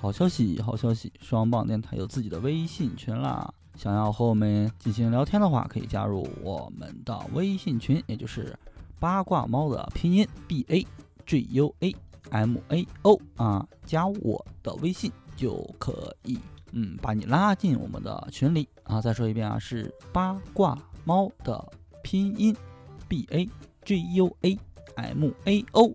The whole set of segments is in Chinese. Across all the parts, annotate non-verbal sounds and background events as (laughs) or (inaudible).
好消息，好消息！双棒电台有自己的微信群啦！想要和我们进行聊天的话，可以加入我们的微信群，也就是八卦猫的拼音 b a g u a m a o 啊，加我的微信就可以，嗯，把你拉进我们的群里啊！再说一遍啊，是八卦猫的拼音 b a g u a m a o，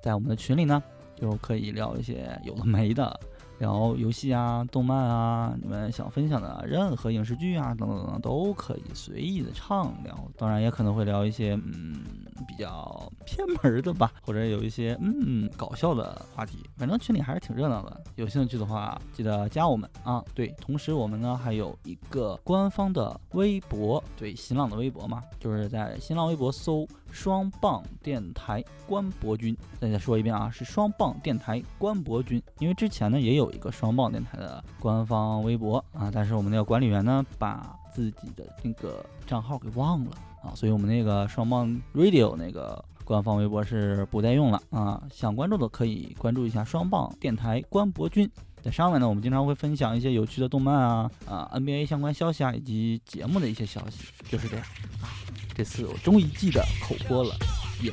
在我们的群里呢。就可以聊一些有的没的，聊游戏啊、动漫啊，你们想分享的任何影视剧啊，等等等等，都可以随意的畅聊。当然，也可能会聊一些嗯比较偏门的吧，或者有一些嗯搞笑的话题。反正群里还是挺热闹的，有兴趣的话记得加我们啊。对，同时我们呢还有一个官方的微博，对，新浪的微博嘛，就是在新浪微博搜。双棒电台关博君，再再说一遍啊，是双棒电台关博君。因为之前呢也有一个双棒电台的官方微博啊，但是我们那个管理员呢把自己的那个账号给忘了啊，所以我们那个双棒 radio 那个官方微博是不再用了啊。想关注的可以关注一下双棒电台关博君，在上面呢我们经常会分享一些有趣的动漫啊啊 NBA 相关消息啊以及节目的一些消息，就是这样啊。这次我终于记得口播了，耶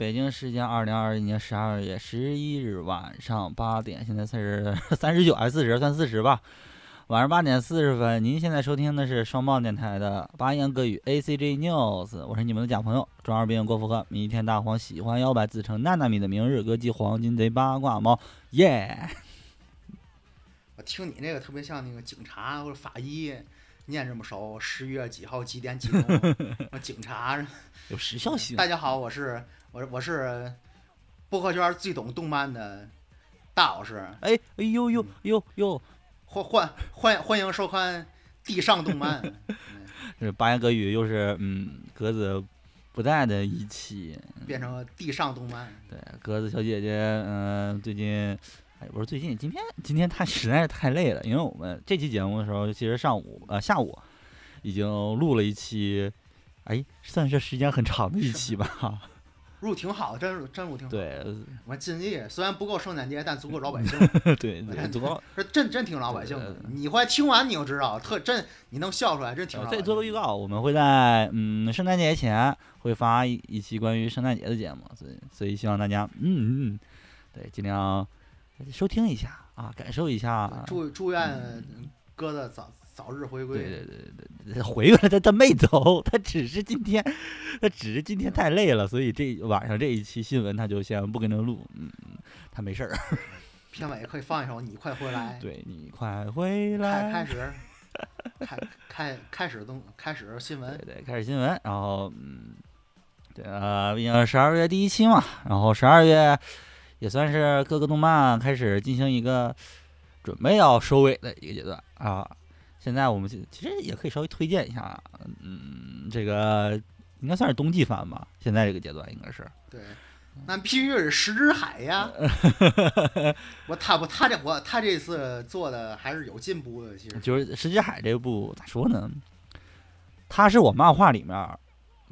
北京时间二零二一年十二月十一日晚上八点，现在才是三十九还是四十？算四十吧。晚上八点四十分，您现在收听的是双棒电台的八言歌语 ACG News，我是你们的假朋友庄二兵郭富和，弥天大黄喜欢摇摆，自称娜娜米的明日歌姬黄金贼八卦猫，耶！我听你那个特别像那个警察或者法医。念这么熟，十月几号几点几分？(laughs) 警察有时效性。大家好，我是我我是播客圈最懂动漫的大老师。哎哎呦呦呦呦，欢欢欢欢迎收看地上动漫。(laughs) 是八言格语，又是嗯格子不在的一期，变成了地上动漫。对，格子小姐姐，嗯，最近。哎，不是最近，今天今天他 (laughs) 实在是太累了，因为我们这期节目的时候，其实上午呃下午已经录了一期，哎，算是时间很长的一期吧。(laughs) 录挺好，真真录挺好。对，我尽力，虽然不够圣诞节，但足够老百姓。(laughs) 对，足够。是真真挺老百姓的，你会听完你就知道，特真你能笑出来，真挺。再做个预告，我们会在嗯圣诞节前会发一一期关于圣诞节的节目，所以所以希望大家嗯嗯对尽量。收听一下啊，感受一下。祝祝愿哥的早早日回归。对对对对，回来他他没走，他只是今天，他只是今天太累了，所以这晚上这一期新闻他就先不跟他录。嗯，他没事儿。(laughs) 片尾可以放一首《你快回来》。对你快回来。开开始，开开开始动开始新闻。对对，开始新闻。然后嗯，对啊，毕竟十二月第一期嘛，然后十二月。也算是各个动漫开始进行一个准备要收尾的一个阶段啊。现在我们其实也可以稍微推荐一下，嗯，这个应该算是冬季番吧。现在这个阶段应该是。对，那必须是石之海呀。(laughs) 我他不他这我他这次做的还是有进步的，其实。就是石之海这部咋说呢？他是我漫画里面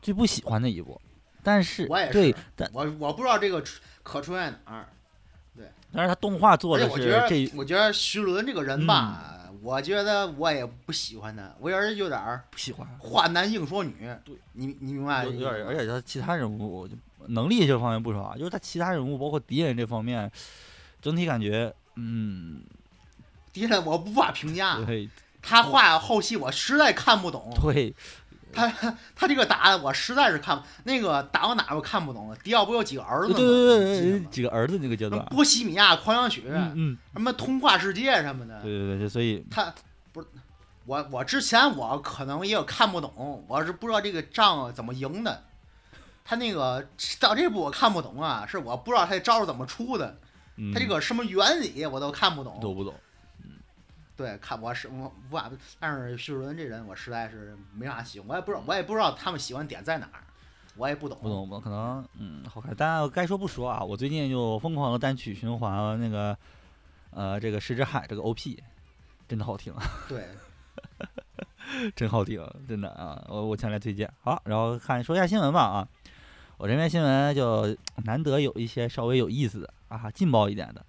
最不喜欢的一部，但是我也是，我我不知道这个。可出在哪儿？对，但是他动画做的是这，我觉得徐伦这个人吧，我觉得我也不喜欢他，我有点有点不喜欢，话男硬说女。对，你你明白？有点，而且他其他人物能力这方面不说啊，就是他其他人物包括敌人这方面，整体感觉，嗯，敌人我无法评价。他画后期我实在看不懂。对。他他这个打我实在是看那个打到哪我看不懂了。迪奥不有几个儿子吗？对对对，几个儿子那个阶段。波西米亚狂想曲，嗯，什么童话世界什么的。对对对，所以他不是我我之前我可能也有看不懂，我是不知道这个仗怎么赢的。他那个到这步我看不懂啊，是我不知道他这招是怎么出的，他这个什么原理我都看不懂。都不懂。对，看我是我无法，但是徐伦这人我实在是没啥喜欢，我也不知道我也不知道他们喜欢点在哪儿，我也不懂。不懂，我可能嗯好看，但该说不说啊，我最近就疯狂的单曲循环那个呃这个石之海这个 OP，真的好听，(laughs) 对，(laughs) 真好听，真的啊，我我强烈推荐。好，然后看说一下新闻吧啊，我这边新闻就难得有一些稍微有意思的啊，劲爆一点的。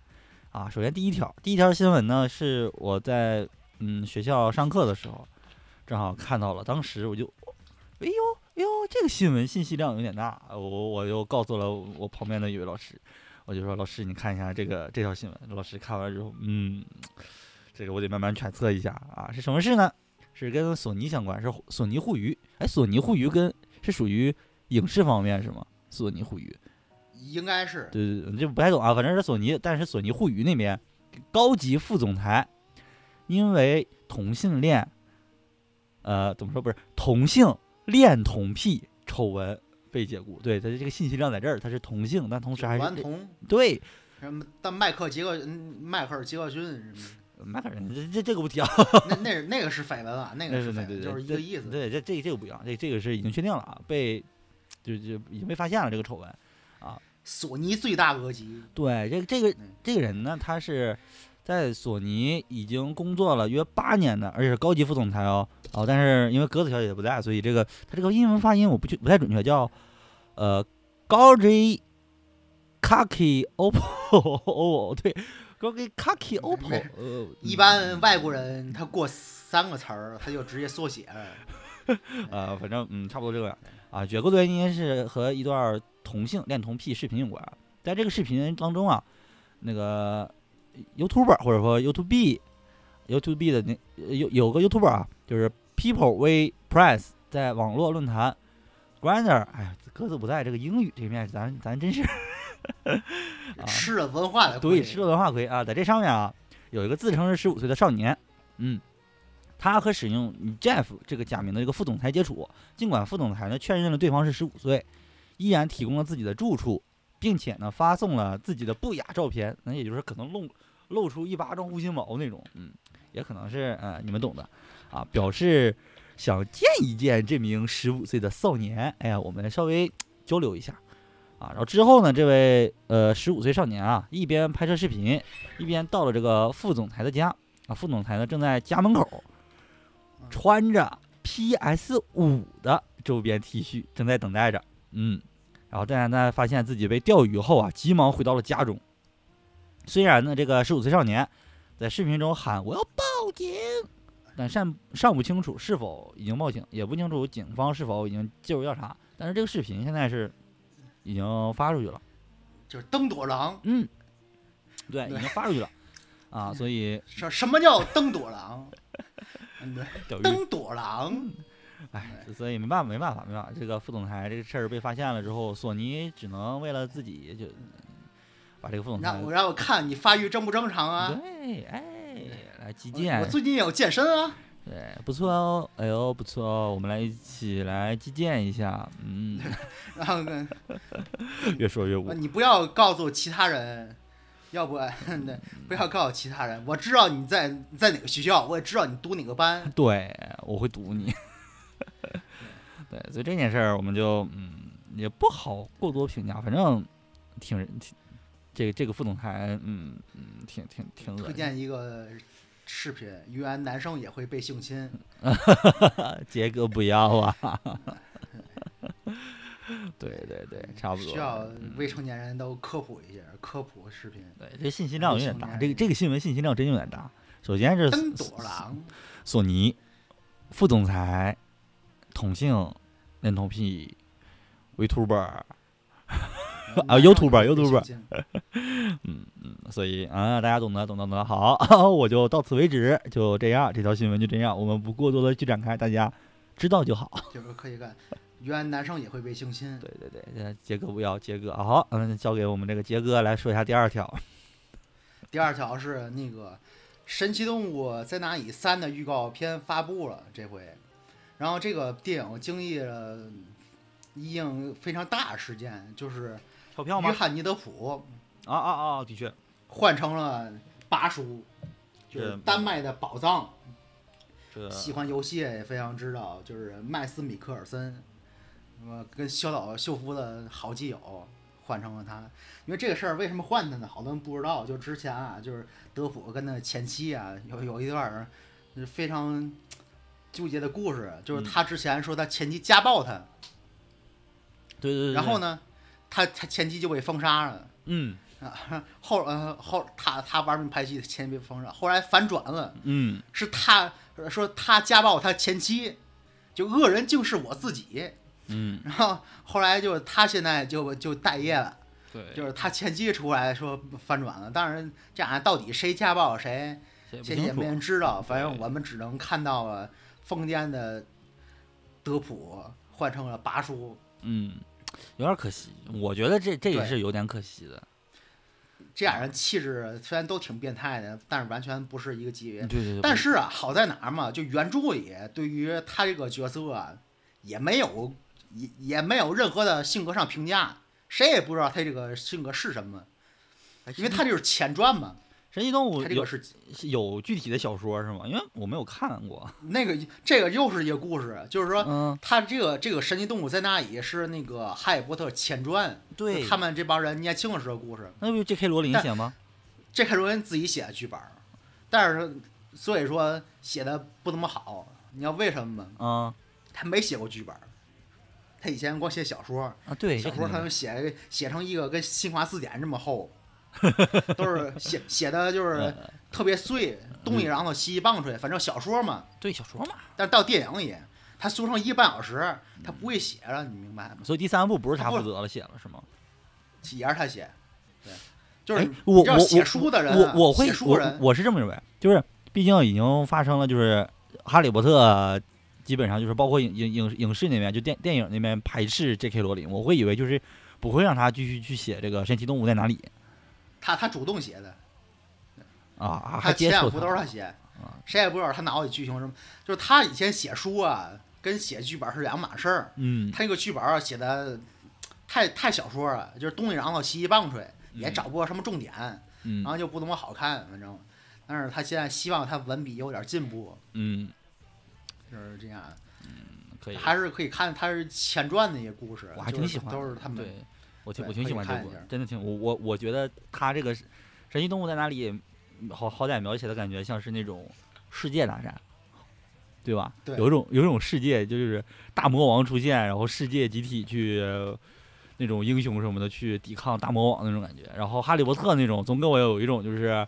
啊，首先第一条，第一条新闻呢是我在嗯学校上课的时候，正好看到了，当时我就，哎呦哎呦，这个新闻信息量有点大，我我就告诉了我旁边的一位老师，我就说老师你看一下这个这条新闻，老师看完之后，嗯，这个我得慢慢揣测一下啊，是什么事呢？是跟索尼相关，是索尼互娱，哎，索尼互娱跟是属于影视方面是吗？索尼互娱。应该是对对对，这不太懂啊，反正是索尼，但是索尼互娱那边高级副总裁因为同性恋，呃，怎么说不是同性恋同癖丑闻被解雇。对，他这个信息量在这儿，他是同性，但同时还是顽童。对，什么？但迈克杰克，嗯，迈克尔杰克逊什么？迈克尔，这这这个不提啊。(laughs) 那那是那个是绯闻啊，那个是绯闻对，就是一个意思。对，这这这个不一样，这这个是已经确定了啊，被就就已经被发现了这个丑闻啊。索尼最大额级，对这个这个这个人呢，他是在索尼已经工作了约八年的，而且是高级副总裁哦哦。但是因为格子小姐姐不在，所以这个他这个英文发音我不不太准确，叫呃高 J Kaki Oppo (laughs) 对高 J Kaki Oppo。呃，一般外国人他过三个词儿，他就直接缩写。呃，(laughs) 反正嗯，差不多这个啊。解雇的原因是和一段。同性恋童癖视频有关，在这个视频当中啊，那个 YouTuber 或者说 YouTube，YouTube 的那有有个 YouTuber 啊，就是 People We Press，在网络论坛 Grander，哎呀，鸽子不在，这个英语这面咱咱真是 (laughs) 吃了文化的对，吃了文化亏啊，在这上面啊，有一个自称是十五岁的少年，嗯，他和使用 Jeff 这个假名的这个副总裁接触，尽管副总裁呢确认了对方是十五岁。依然提供了自己的住处，并且呢发送了自己的不雅照片，那也就是可能露露出一巴掌乌心毛那种，嗯，也可能是呃你们懂的，啊，表示想见一见这名十五岁的少年，哎呀，我们稍微交流一下，啊，然后之后呢，这位呃十五岁少年啊，一边拍摄视频，一边到了这个副总裁的家，啊，副总裁呢正在家门口，穿着 PS 五的周边 T 恤，正在等待着，嗯。然后，但在发现自己被钓鱼后啊，急忙回到了家中。虽然呢，这个十五岁少年在视频中喊“我要报警”，但尚尚不清楚是否已经报警，也不清楚警方是否已经介入调查。但是这个视频现在是已经发出去了，就是登朵郎，嗯，对，已经发出去了啊。所以什什么叫登朵郎？对，登朵郎。哎，所以没办法，没办法，没办法。这个副总裁这个事儿被发现了之后，索尼只能为了自己就把这个副总裁让我让我看你发育正不正常啊？对，哎，来击剑。我最近有健身啊。对，不错哦，哎呦，不错哦，我们来一起来击剑一下，嗯。(laughs) (laughs) 然后呢越说越无。你不要告诉其他人，要不 (laughs) 不要告诉其他人。我知道你在在哪个学校，我也知道你读哪个班。(laughs) 对，我会堵你。(laughs) 对，所以这件事儿我们就嗯也不好过多评价，反正挺挺这个这个副总裁嗯嗯挺挺挺推荐一个视频，原来男生也会被性侵，杰哥不要啊！对 (laughs) 对对，差不多。需要未成年人都科普一下，科普视频。对，这信息量有点大，这个这个新闻信息量真有点大。首先是索尼副总裁。同性恋童癖，Vtuber 啊，YouTuber，YouTuber，(laughs) 嗯嗯，所以啊，大家懂得，懂得，懂得，好，(laughs) 我就到此为止，就这样，这条新闻就这样，我们不过多的去展开，大家知道就好。就是可以干，原来男生也会被性侵。对对对，杰哥不要，杰哥好，嗯，交给我们这个杰哥来说一下第二条。(laughs) 第二条是那个《神奇动物在哪里三》的预告片发布了，这回。然后这个电影经历了一应非常大的事件，就是票吗约翰尼德普啊啊啊，的确换成了巴叔，就是丹麦的宝藏。这喜欢游戏也非常知道，就是麦斯米克尔森，呃，跟小岛秀夫的好基友换成了他。因为这个事儿为什么换他呢？好多人不知道。就之前啊，就是德普跟他前妻啊，有有一段儿非常纠结的故事，就是嗯他之前说他前妻家暴他，对对对，呢？然后呢，他他前妻就被封杀了。嗯啊，后呃后他他玩命拍戏，前妻被封杀，后来反转了，嗯，是他说他家暴他前妻，就恶人竟是我自己。嗯，然后后来就他现在就就待业了，对，就是他前妻出来说翻转了。当然，这样到底谁家暴谁，谁也没人知道。反正我们只能看到了疯癫的德普换成了拔叔。嗯，有点可惜，我觉得这这也是有点可惜的。这俩人气质虽然都挺变态的，但是完全不是一个级别。对对对，但是啊，好在哪儿嘛？就原著里对于他这个角色啊，也没有也也没有任何的性格上评价，谁也不知道他这个性格是什么，因为他就是前传嘛，神奇动物有他这个是是有具体的小说是吗？因为我没有看过。那个这个又是一个故事，就是说嗯，他这个这个神奇动物在那里是那个哈利波特前传，对，他们这帮人年轻的时候的故事，那不就 J.K. 罗琳但写吗？？J.K. 罗琳自己写的剧本，但是所以说写的不怎么好，你知道为什么吗？啊他没写过剧本儿，他以前光写小说，啊，对，小说他能写写成一个跟新华字典这么厚，(laughs) 都是写写的就是呃特别碎，东一榔头西一棒槌，反正小说嘛。对小说嘛。但到电影里，他缩成一个半小时，他不会写了，你明白吗？所以第三部不是他负责了写了是吗？也是他写，对，就是哎我我写我书的人啊，我我会我写书人，我是这么认为，就是毕竟已经发生了，就是哈利波特基本上就是包括影影影影视那边，就电电影那边排斥 J.K. 罗琳，我会以为就是不会让他继续去写这个神奇动物在哪里他他主动写的，啊啊，他还接两部都是他写啊，谁也不知道他脑子里剧情什么。就是他以前写书啊，跟写剧本是两码事儿。嗯，他这个剧本啊写的太太小说了，就是东一榔头西一棒槌，也嗯找不到什么重点，嗯然后就不怎么好看，反正。但是他现在希望他文笔有点进步，嗯，就是这样，可以，还是可以看他是前传的一些故事，我还挺喜欢，都是他们对我挺我挺喜欢这部真的挺我我我觉得他这个神奇动物在哪里，好好歹描写的感觉像是那种世界大战，对吧？对有一种有一种世界就是大魔王出现，然后世界集体去。那种英雄什么的去抵抗大魔王那种感觉，然后哈利波特那种总给我有一种就是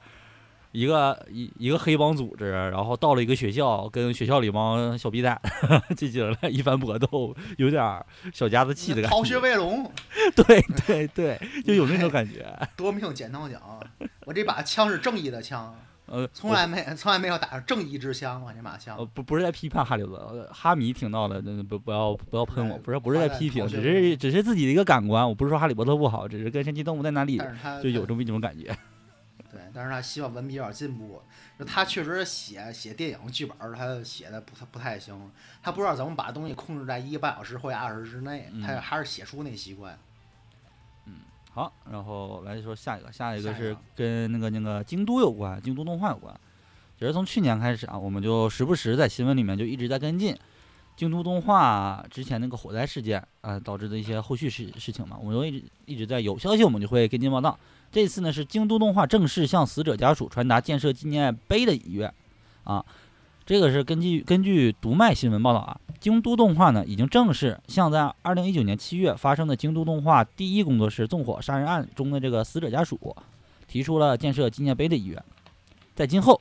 一个一一个黑帮组织，然后到了一个学校，跟学校里帮小逼崽 (laughs) 进行了一番搏斗，有点儿小家子气的感觉。逃学威龙，对对对，就有那种感觉。(laughs) 夺命剪刀脚，我这把枪是正义的枪，(laughs) 呃，从来没从来没有打上正义之枪，我这把枪呃。不不是在批判哈利波特，呃哈迷听到了，那不不要不要喷我，哎不是不是在批评，只是只是自己的一个感官。我不是说哈利波特不好，只是跟神奇动物在哪里就有这么一种感觉。对，但是他希望文笔有点进步。就他确实写写电影剧本，他写的不太不太行，他不知道怎么把东西控制在一个半小时或者二十之内，他嗯还是写书那习惯。嗯好，然后来说下一个，下一个是跟那个那个京都有关，京都动画有关。其实从去年开始啊，我们就时不时在新闻里面就一直在跟进京都动画之前那个火灾事件啊、导致的一些后续事事情嘛，我们都一直一直在有消息我们就会跟进报道。这次呢是京都动画正式向死者家属传达建设纪念碑的意愿。啊，这个是根据根据读卖新闻报道啊，京都动画呢已经正式向在二零一九年七月发生的京都动画第一工作室纵火杀人案中的这个死者家属提出了建设纪念碑的意愿，在今后，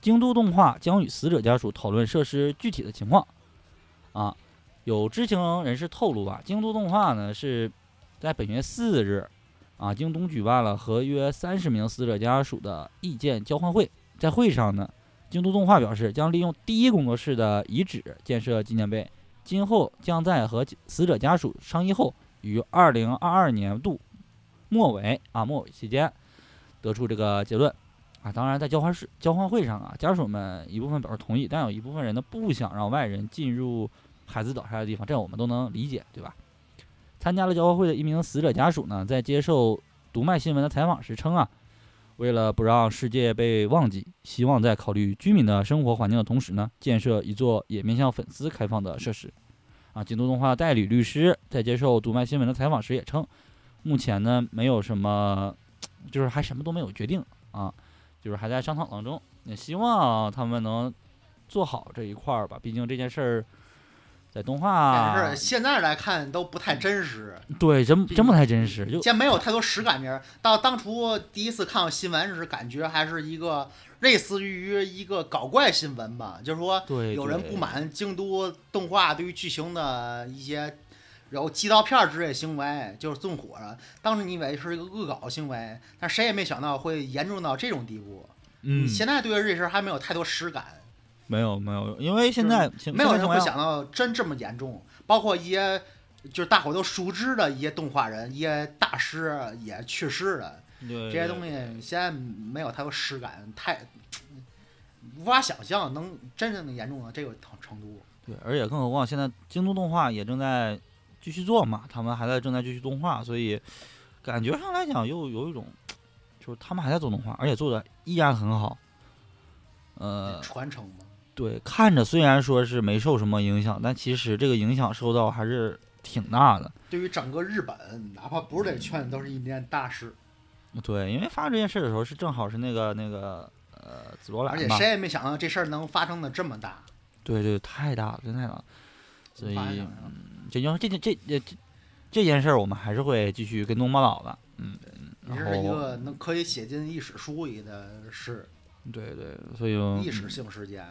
京都动画将与死者家属讨论设施具体的情况。啊。有知情人士透露啊，京都动画呢是在本月四日啊，京东举办了和约三十名死者家属的意见交换会，在会上呢，京都动画表示将利用第一工作室的遗址建设纪念碑，今后将在和死者家属商议后，于二零二二年度末尾啊末尾期间得出这个结论啊。当然，在交换室交换会上啊，家属们一部分表示同意，但有一部分人呢不想让外人进入海子岛下的地方，这我们都能理解，对吧？参加了交换会的一名死者家属呢，在接受读卖新闻的采访时称啊，为了不让世界被忘记，希望在考虑居民的生活环境的同时呢，建设一座也面向粉丝开放的设施。啊，京都动画代理律师在接受读卖新闻的采访时也称，目前呢没有什么，就是还什么都没有决定啊，就是还在商讨当中。也希望他们能做好这一块儿吧，毕竟这件事儿在动画但是现在来看都不太真实，对真真不太真实，就现在没有太多实感面儿。到当初第一次看到新闻时，感觉还是一个类似于一个搞怪新闻吧，就是说对有人不满京都动画对于剧情的一些有寄刀片儿之类行为，就是纵火了。当时你以为是一个恶搞行为，但谁也没想到会严重到这种地步。嗯，现在对于这事儿还没有太多实感，没有没有，因为现在现没有人会想到真这么严重。包括一些就是大伙都熟知的一些动画人、一些大师也去世了。这这些东西现在没有太多实感，太无法想象能真正的严重到这个程程度。对，而且更何况现在京都动画也正在继续做嘛，他们还在正在继续动画，所以感觉上来讲又有一种，就是他们还在做动画，而且做的依然很好。呃，传承嘛，对，看着虽然说是没受什么影响，但其实这个影响受到还是挺大的。对于整个日本，哪怕不是这圈，都是一件大事。对，因为发生这件事的时候是正好是那个那个呃紫罗兰嘛而且谁，也没想到这事儿能发生的这么大。对对，太大了，真太大了。所以嗯，这件这件这这这这件事儿，我们还是会继续跟踪报道的。嗯，这然后是一个能可以写进历史书里的事，对对，所以历史性事件。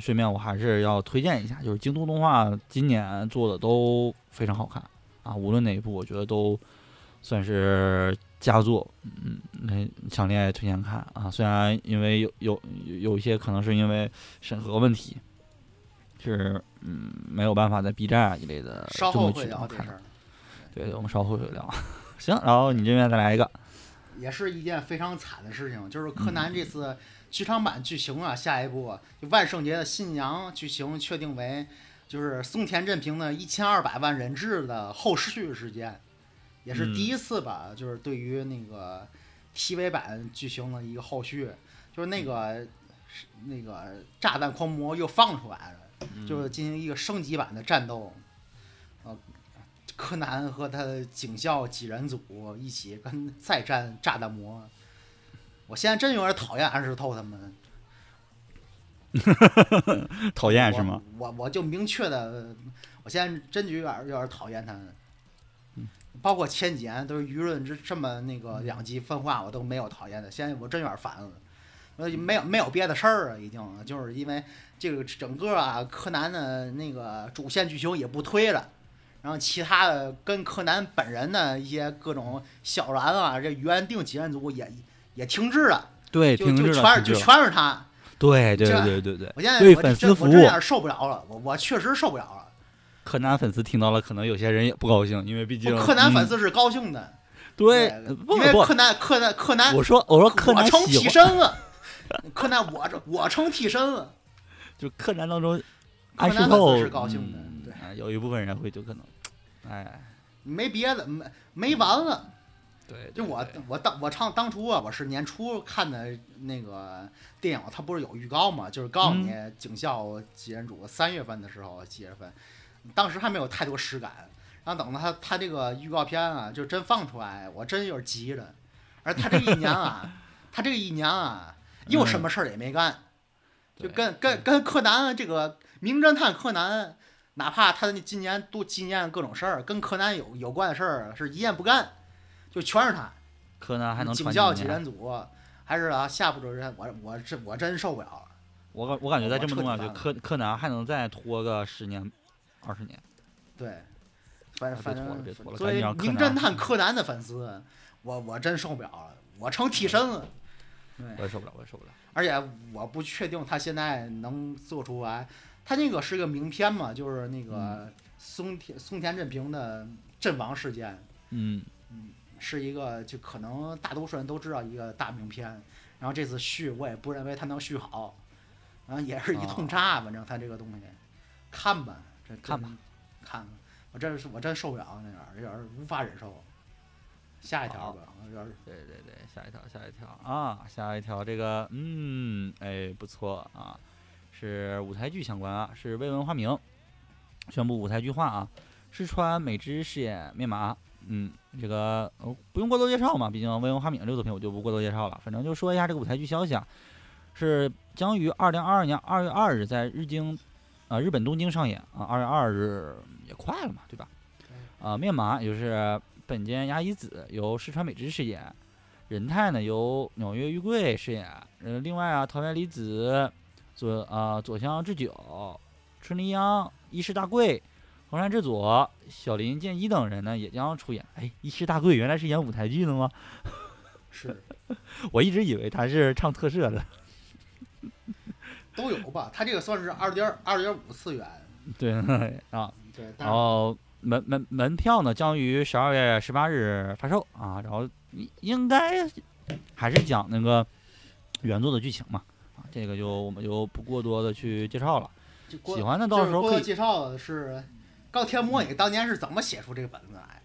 顺便我还是要推荐一下，就是京都动画今年做的都非常好看啊，无论哪一部，我觉得都算是佳作。嗯，那强烈推荐看啊。虽然因为有有有有一些可能是因为审核问题，是嗯没有办法在 B 站啊一类的这么稍后会渠道看聊这事。儿。对，我们稍后会聊。(laughs) 行，然后你这边再来一个。也是一件非常惨的事情，就是嗯柯南这次剧场版剧情啊，下一步就万圣节的新娘剧情确定为就是松田镇平的一千二百万人质的后续事件，也是嗯第一次吧，就是对于那个 TV 版剧情的一个后续，就是那个那个炸弹狂魔又放出来了，就是进行一个升级版的战斗，呃，柯南和他的警校几人组一起跟再战炸弹魔。我现在真有点讨厌安室透他们，(laughs) 讨厌是吗？我我我就明确的，我现在真就有点有点讨厌他们。包括前几年都是舆论这这么那个两极分化，我都没有讨厌的。现在我真有点烦了，呃，没有没有别的事儿啊，已经就是因为这个整个啊，柯南的那个主线剧情也不推了，然后其他的跟柯南本人的一些各种小兰啊，这原定几人组也也停滞了，对，就停滞了，就全是就。全是他。对对这对对对，我现在对我粉丝服有点受不了了，我我确实受不了了。柯南粉丝听到了，可能有些人也不高兴，因为毕竟柯南粉嗯丝是高兴的，对因为柯，南柯南柯南，我说我说柯南我成，替身了，柯南我这我成替身了，(laughs) 就柯南当中，柯南粉丝是高兴的嗯对啊有一部分人会就可能，哎，没别的没没完了。对，就我我当我唱当初啊，我是年初看的那个电影，它不是有预告嘛，就是告诉你嗯。警校几人组三月份的时候几月份，当时还没有太多实感。然后等到他他这个预告片啊，就真放出来，我真有点急了。而他这一年啊，他这一年啊，又什么事儿也没干，就跟跟跟柯南这个名侦探柯南，哪怕他今年都纪念各种事儿，跟柯南有有关的事儿是一件不干，就全是他。柯南还能警校几人组，还是啊下部主任，我我这我真受不了了。我感我感觉在这么多年，就我彻底柯柯南还能再拖个十年、二十年。对，反正反啊别拖了正别拖了作为赶紧让柯南名侦探柯南的粉丝，我我真受不了了，我成替身了。对，我也受不了，我也受不了。而且我不确定他现在能做出来，他那个是个名片嘛，就是那嗯个松田松田镇平的阵亡事件，嗯，是一个就可能大多数人都知道一个大名片，然后这次续我也不认为它能续好，然后也是一通炸，反正它这个东西，看吧，这看吧，看吧，我真是我真受不了那点儿，有点儿无法忍受。下一条吧，有点对对对，下一条，下一条啊，下一条，这个，嗯，哎，不错啊，是舞台剧相关啊，是未闻花名宣布舞台剧化啊，石川美智饰演面马，嗯，这个、哦、不用过多介绍嘛，毕竟温文花名这个作品我就不过多介绍了，反正就说一下这个舞台剧消息啊，是将于二零二二年二月二日在日经啊、日本东京上演啊，二月二日也快了嘛，对吧？啊，面麻也就是本间芽衣子由石川美智饰演，仁太呢由纽约玉贵饰演，呃，另外啊，桃园梨子、左啊左香智久、春梨央、伊势大贵、横山智佐、小林健一等人呢也将出演。哎，一师大贵原来是演舞台剧的吗？(laughs) 是 (laughs) 我一直以为他是唱特摄的。都有吧？他这个算是二点二点五次元，(laughs) 对啊，对，然后门门门票呢将于十二月十八日发售啊，然后应应该还是讲那个原作的剧情嘛啊，这个就我们就不过多的去介绍了。喜欢的到时候可以介绍的是高天模拟当年是怎么写出这个本子来，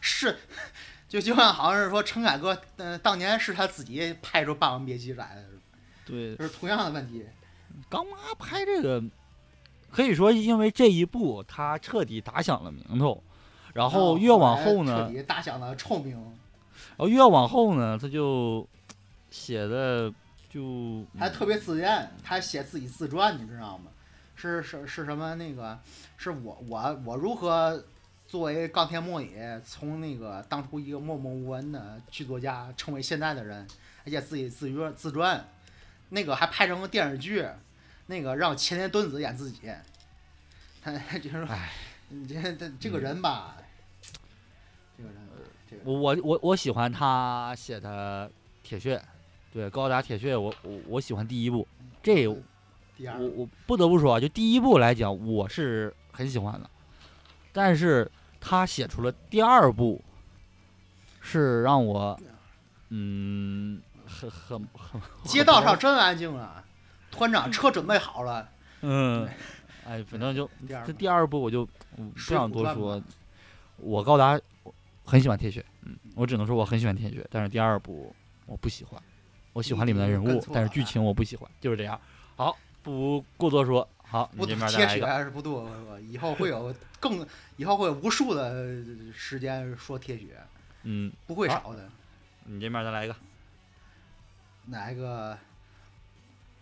是 (laughs) 就就像好像是说陈凯歌，呃，当年是他自己拍出《霸王别姬》来的，对，就是同样的问题。刚妈拍这个，可以说因为这一部他彻底打响了名头，然后越往后呢彻，底打响了臭名，然后越往后呢，他就写的就还特别自恋，他写自己自传，你知道吗？是是是什么？那个是我我我如何作为冈田莫也从那个当初一个默默无闻的剧作家，成为现在的人，而且自己自传自传，那个还拍成了电视剧，那个让前田敦子演自己，他 (laughs) 就是说唉，你这这这个人吧，这个人这个我我我我喜欢他写的铁血，对高达铁血，我我我喜欢第一部，这我第二。我不得不说啊，就第一部来讲，我是很喜欢的，但是他写出了第二部，是让我嗯很很很街道上真安静啊，团长车准备好了，嗯，哎，反正就第这第二部我就嗯不想多说，我高达我很喜欢铁血，嗯，我只能说我很喜欢铁血，但是第二部我不喜欢，我喜欢里面的人物但是剧情我不喜欢，就是这样。好，不过多说，好，你不这边再铁血还是不多，以后会有更，以后会有无数的时间说铁血，嗯，不会少的。你这边再来一个，哪一个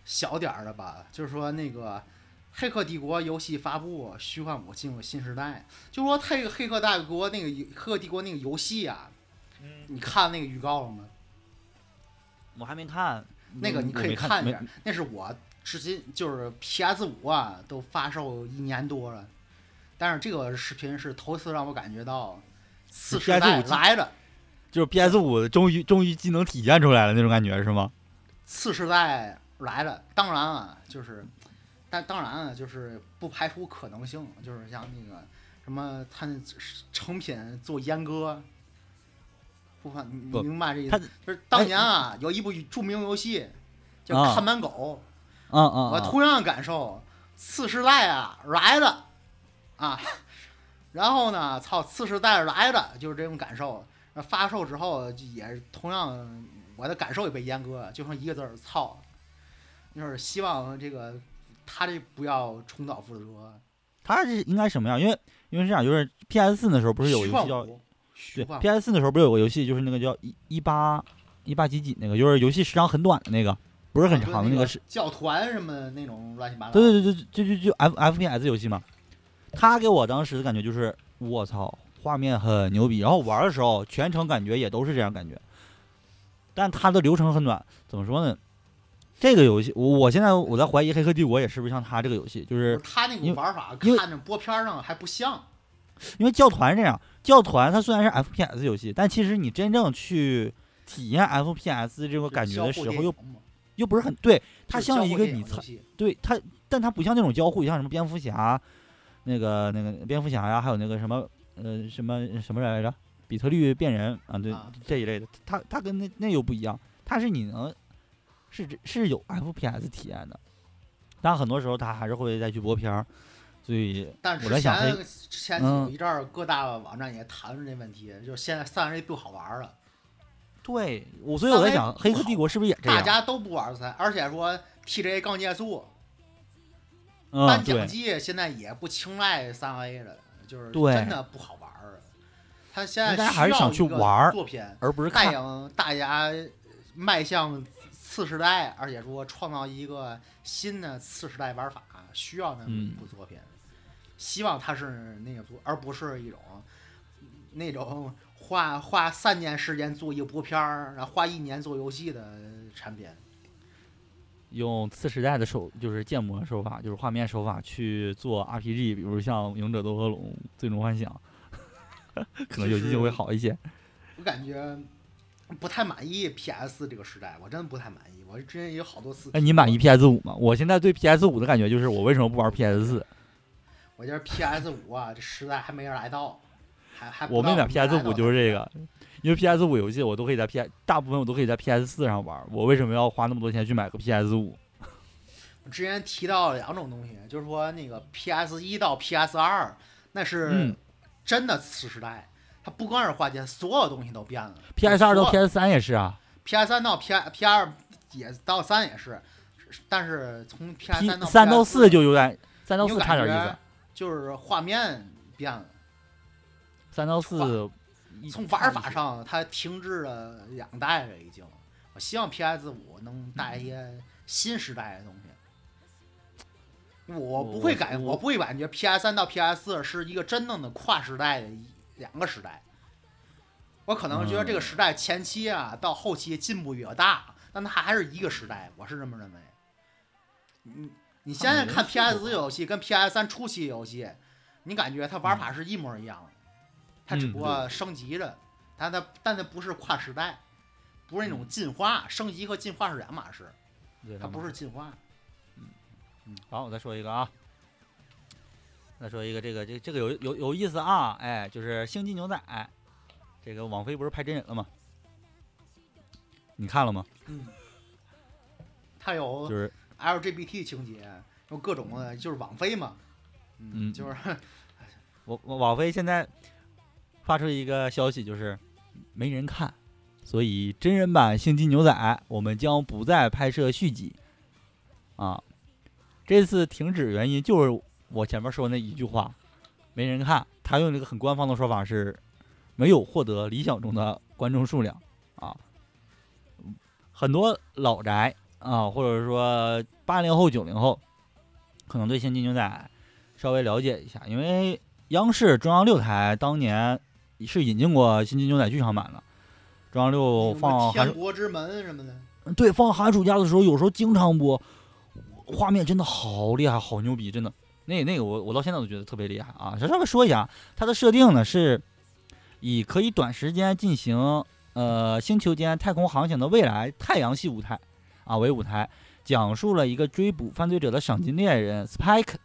小点儿的吧？就是说那个《黑客帝国》游戏发布，虚幻五进入新时代。就说它这个《黑客大国》那个《黑客帝国》那个游戏啊，嗯，你看那个预告了吗？我还没看，那个你可以看一下，那是我至今就是 PS 五啊，都发售一年多了，但是这个视频是头一次让我感觉到次世代来了，就是 PS 五终于终于技能体现出来了那种感觉是吗？次世代来了。当然啊，就是，但当然啊，就是不排除可能性，就是像那个什么它那成品做阉割。不怕你明白这意思？就是当年啊，有一部著名游戏叫啊《看门狗》，嗯嗯嗯，我同样感受，次世代啊来的，啊，(laughs) 然后呢，操，次世代来的，就是这种感受。那发售之后也是同样，我的感受也被阉割了，就剩一个字儿操。就是希望这个他这不要重蹈覆辙。他这应该什么样？因为因为这样，就是 PS 四的时候不是有个游戏叫对 PS 四的时候不是有个游戏，就是那个叫一一八一八几几那个，就是游戏时长很短的那个，不是很长的那个是，教团什么那种乱七八糟。对对对对，就就就 F FPS 游戏嘛。他给我当时的感觉就是，我操，画面很牛逼，然后玩的时候全程感觉也都是这样感觉，但它的流程很短，怎么说呢？这个游戏，我我现在我在怀疑《黑客帝国》也是不是像他这个游戏，就就是是他那个玩法看着播片儿上还不像。因为教团这样，教团它虽然是 FPS 游戏，但其实你真正去体验 FPS 这个感觉的时候，又又不是很对，它像一个你操，对它，但它不像那种交互，像什么蝙蝠侠，那个那个蝙蝠侠呀，还有那个什么呃什么什么来着，比特律变人啊，对啊这一类的，它它跟那那又不一样，它是你能是是有 FPS 体验的，但很多时候它还是会再去播片儿，所以但是我在想前之前嗯有一阵儿各大网站也谈论这问题，就是现在三 A 不好玩儿了，对我，所以我在想，《黑客帝国》是不是也这样？大家都不玩三，而且说 TGA 刚结束，嗯，颁奖对，季现在也不青睐三 A 了，就是对真的不好玩儿。他现在大家还是想去玩作品，而不是带看。领大家迈向次时代，而且说创造一个新的次时代玩法，需要那么一嗯部作品。希望它是那个作，而不是一种那种花花三年时间做一部片儿，然后花一年做游戏的产品。用次时代的手，就是建模手法，就是画面手法去做 RPG，比如像《勇者斗恶龙》《最终幻想 (laughs)》，可能游戏就会好一些。我感觉不太满意 PS 这个时代，我真的不太满意。我之前也有好多次，哎，你满意 PS 五吗？我现在对 PS 五的感觉就是，我为什么不玩 PS 四？我觉得 PS 五啊，这时代还没人来到，还还我没买 PS 五就是这个，因为 PS 五游戏我都可以在 P，大部分我都可以在 PS 四上玩，我为什么要花那么多钱去买个 PS 五？(laughs) 我之前提到了两种东西，就是说那个 PS 一到 PS 二，那是嗯真的次时代，它不光是花钱，所有东西都变了。PS 二到 PS 三也是啊 PS 三到 P P 二也到三也是，但是从 PS，P 三到三到 PS 四就有点，三到四差点意思，就是画面变了，三到四从玩法上它停滞了两代了已经。我希望 PS 五能带一些新时代的东西。我不会感，我我不会感觉 PS 三到 PS 四是一个真正的跨时代的一两个时代。我可能觉得这个时代前期啊到后期进步比较大，但它还是一个时代，我是这么认为。你你现在看 PS 游戏跟 PS 三初期游戏，你感觉它玩法是一模一样的，它只不过升级了，但它但它不是跨时代，不是那种进化，升级和进化是两码事，对它不是进化。嗯好，我再说一个啊，再说一个，这个这个这个有有有意思啊，哎，就是《星际牛仔》，这个网飞不是拍真人了吗？你看了吗？嗯，它有就是 LGBT 情节，有各种的，就是网飞嘛，嗯就是我我网飞现在发出一个消息，就是没人看，所以真人版《星际牛仔》我们将不再拍摄续集啊。这次停止原因就是我前面说那一句话，没人看。他用这个很官方的说法是，没有获得理想中的观众数量啊。很多老宅啊，或者说八零后、九零后，可能对《星际牛仔》稍微了解一下，因为央视中央六台当年是引进过《星际牛仔》剧场版的，中央六放天国之门什么的，对放寒暑假的时候，有时候经常播，画面真的好厉害，好牛逼，真的。那那个我我到现在都觉得特别厉害啊！稍微说一下，它的设定呢是以可以短时间进行呃星球间太空航行的未来太阳系舞台啊为舞台，讲述了一个追捕犯罪者的赏金猎人 Spike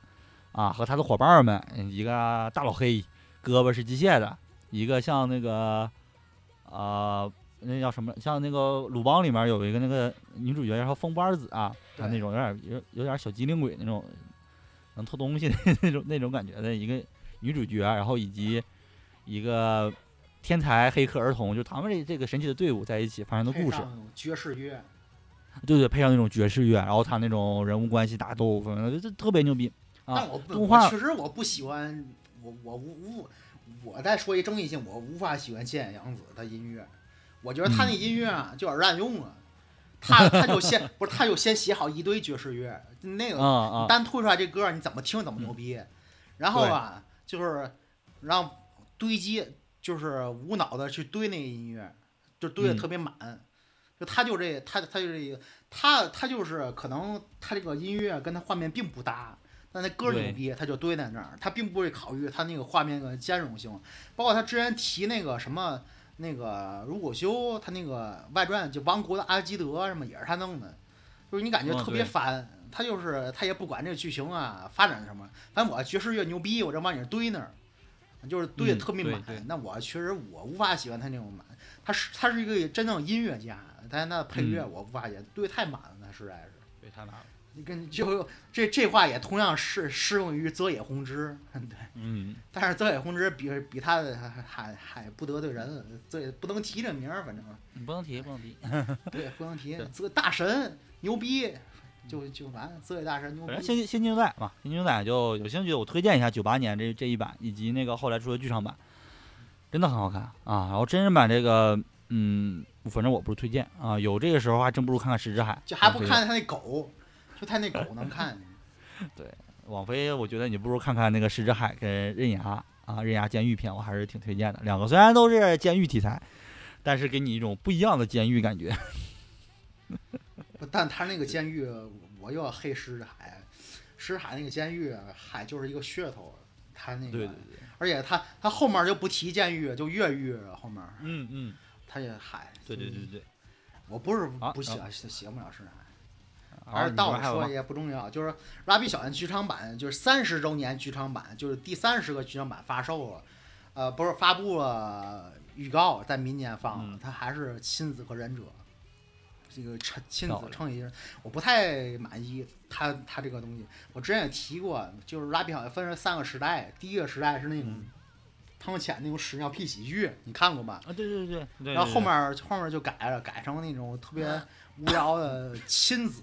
啊和他的伙伴们，一个大老黑，胳膊是机械的，一个像那个呃那叫什么，像那个鲁邦里面有一个那个女主角叫风不二子啊，她那种有点有有点小机灵鬼那种，能偷东西的那种那种感觉的一个女主角，然后以及一个天才黑客儿童，就他们这这个神奇的队伍在一起发生的故事，爵士乐，对对，配上那种爵士乐，然后他那种人物关系打斗，反正这特别牛逼啊但！我，动画我确实我不喜欢，我我无无，我再说一争议性，我无法喜欢千野洋子的音乐，我觉得他那音乐啊就有点滥用啊，(laughs) 他他就先不是他就先写好一堆爵士乐，那个单推出来这歌儿你怎么听怎么牛逼，然后啊就是让堆积，就是无脑的去堆那个音乐，就堆的嗯特别满。就他就这，他他就这个，他他就是可能他这个音乐跟他画面并不搭，但那歌儿牛逼，他就堆在那儿，他并不会考虑他那个画面的兼容性。包括他之前提那个什么那个如果修，他那个外传就王国的阿基德什么也是他弄的，就是你感觉嗯特别对烦。他就是他也不管这个剧情啊发展什么，反正我爵士乐牛逼，我这往你这堆那儿，就是堆的嗯特别满。那我确实我无法喜欢他那种满，他是他是一个真正音乐家，但是那配乐嗯我无法也堆得太满了，那实在是。堆太满了。你跟就这这话也同样适适用于泽野弘之，对。嗯，但是泽野弘之比比他的还还还不得罪人，这不能提这名儿，反正你不能提，不能提。对，不能提 (laughs) 对。泽大神牛逼，就就完。泽野大神牛反正逼。新新牛仔嘛，新牛仔就有兴趣的我推荐一下九八年这这一版，以及那个后来出的剧场版，真的很好看啊。然后真人版这个，嗯，反正我不是推荐啊，有这个时候还真不如看看《石之海》，就还不看他那狗，就他那狗能看。(laughs) 对网飞，我觉得你不如看看那个《石之海》跟《刃牙》啊，《刃牙监狱片》，我还是挺推荐的。两个虽然都是监狱题材，但是给你一种不一样的监狱感觉。(laughs) 不但他那个监狱，我又要黑石之海。石之海那个监狱，海就是一个噱头。他那个，对对对，而且他他后面就不提监狱，就越狱了。后面嗯嗯，他也海。对对对对。我不是不喜然欢写不了石之海。然后你还是到说也不重要，就是《蜡笔小新》剧场版，就是三十周年剧场版，就是第三十个剧场版发售了，呃，不是发布了预告，在明年放，嗯它还是亲子和忍者，这个亲亲子漂亮乘以，我不太满意它它这个东西。我之前也提过，就是《蜡笔小新》分成三个时代，第一个时代是那种嗯汤浅那种屎尿屁喜剧，你看过吧？啊，对对对对。然后后对面后面就改了，改成那种特别 (laughs) 无聊的亲子，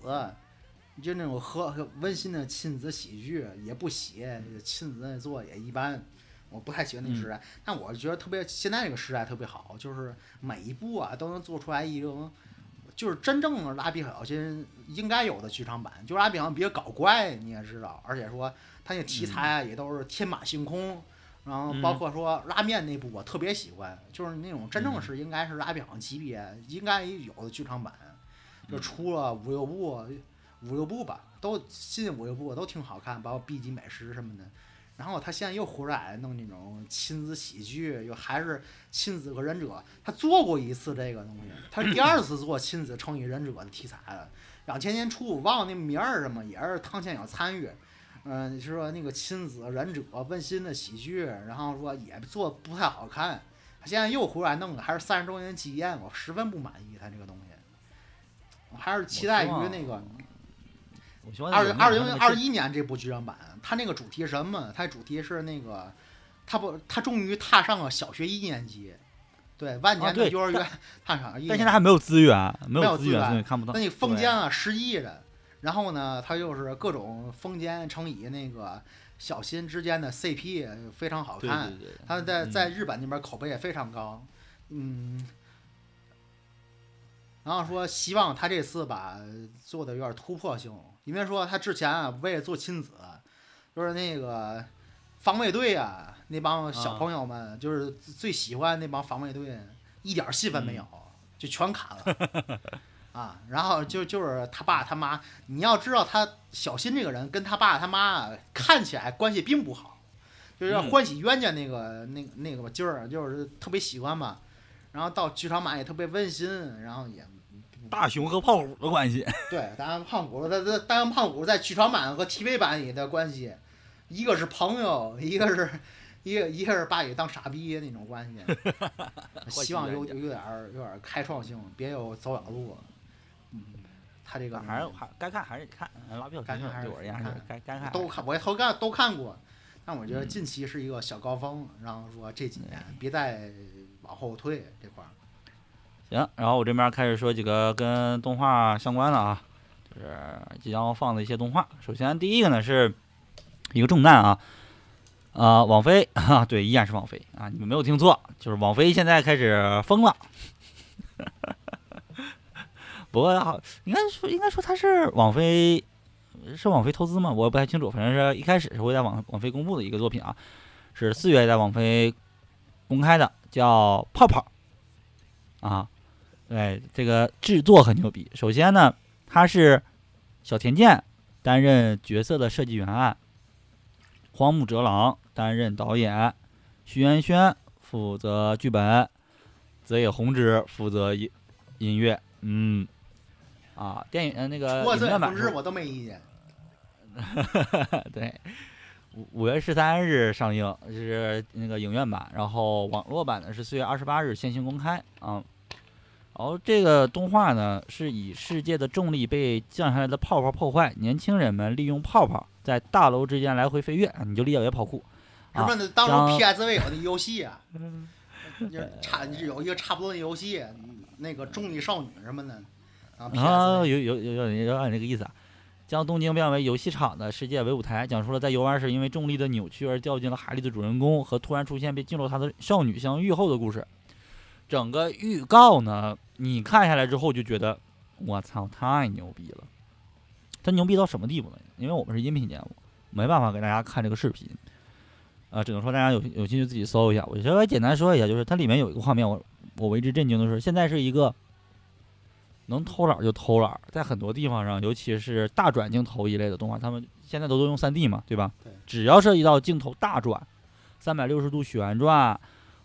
(laughs) 就那种和和温馨的亲子喜剧，也不写，亲子那做也一般。我不太喜欢那时代，但我觉得特别现在这个时代特别好，就是每一部啊都能做出来一种，就是真正的蜡笔小新应该有的剧场版。就是蜡笔小新比较搞怪，你也知道，而且说他那题材啊也都是天马行空。然后包括说拉面那部我特别喜欢，就是那种真正是应该是蜡笔小新级别应该有的剧场版，就出了五六部，五六部吧，都新五六部都挺好看，包括 B 级美食什么的。然后他现在又回来弄那种亲子喜剧，又还是亲子和忍者，他做过一次这个东西，他是第二次做亲子乘以忍者的题材了。两千年初我忘了那名儿什么，也是汤浅有参与。嗯，是说那个亲子忍者温馨的喜剧，然后说也做不太好看，他现在又回来弄了，还是三十周年纪念，我十分不满意他这个东西，还是期待于那个我二零二零二一一年这部剧场版，它那个主题是什么？它主题是那个，它不，它终于踏上了小学一年级，对，万年的幼儿园踏上一年级，但现在还没有资源，没没有资资源，所源以看不到。那你封对建啊，失忆的，然后呢，他又是各种封建乘以那个小新之间的 CP 非常好看，对对，他在嗯在日本那边口碑也非常高，嗯，然后说希望他这次吧做的有点突破性，因为说他之前啊为了做亲子，就是那个防卫队啊那帮小啊朋友们就是最喜欢那帮防卫队，一点戏份没有，就全砍了。(laughs) 啊，然后就就是他爸他妈，你要知道他小新这个人跟他爸他妈看起来关系并不好，就是欢喜冤家那个、那个那个劲儿，就是特别喜欢嘛。然后到剧场版也特别温馨，然后也大熊和胖虎的关系，(laughs) 对，大洋胖虎他他大洋胖虎在剧场版和 TV 版里的关系，一个是朋友，一个是一个一个是把你当傻逼那种关系。(laughs) 希望有有有点儿有点儿开创性，别有走远路。嗯，他这个还是还该看还是得看。蜡笔小新该看还是对我而言是得看该该看都看，我也都看都看过，但我觉得嗯近期是一个小高峰，然后说这几年别再往后退这块儿。行，然后我这边开始说几个跟动画相关的啊，就是即将放的一些动画。首先第一个呢是一个重担啊，啊、网飞啊，对，依然是网飞啊，你们没有听错，就是网飞现在开始疯了。不过好，应该说应该说它是网飞，是网飞投资吗？我也不太清楚，反正是一开始是会在网网飞公布的一个作品啊，是四月在网飞公开的，叫《泡泡》啊。对，这个制作很牛逼。首先呢，他是小田健担任角色的设计原案，荒木哲郎担任导演，徐元轩负责剧本，泽野弘之负责音音乐。嗯，啊，电影呃那个影院版我都没意见。(laughs) 对，五五月十三日上映是那个影院版，然后网络版呢是四月二十八日先行公开啊。然后这个动画呢，是以世界的重力被降下来的泡泡破坏，年轻人们利用泡泡在大楼之间来回飞跃，啊你就理解为跑酷。什么的，当将初 PSV 有那游戏啊，(laughs) 就是差有一个差不多的游戏，那个重力少女什么的，啊啊，有有有有有点这个意思啊。将东京变为游戏场的世界为舞台，讲述了在游玩时因为重力的扭曲而掉进了海里的主人公和突然出现并进入他的少女相遇后的故事。整个预告呢，你看下来之后就觉得，我操，太牛逼了！它牛逼到什么地步呢？因为我们是音频节目，没办法给大家看这个视频，呃，只能说大家有有兴趣自己搜一下。我稍微简单说一下，就是它里面有一个画面，我我为之震惊的是，现在是一个能偷懒就偷懒，在很多地方上，尤其是大转镜头一类的动画，他们现在都都用 3D 嘛，对吧？对只要涉及到镜头大转，三百六十度旋转，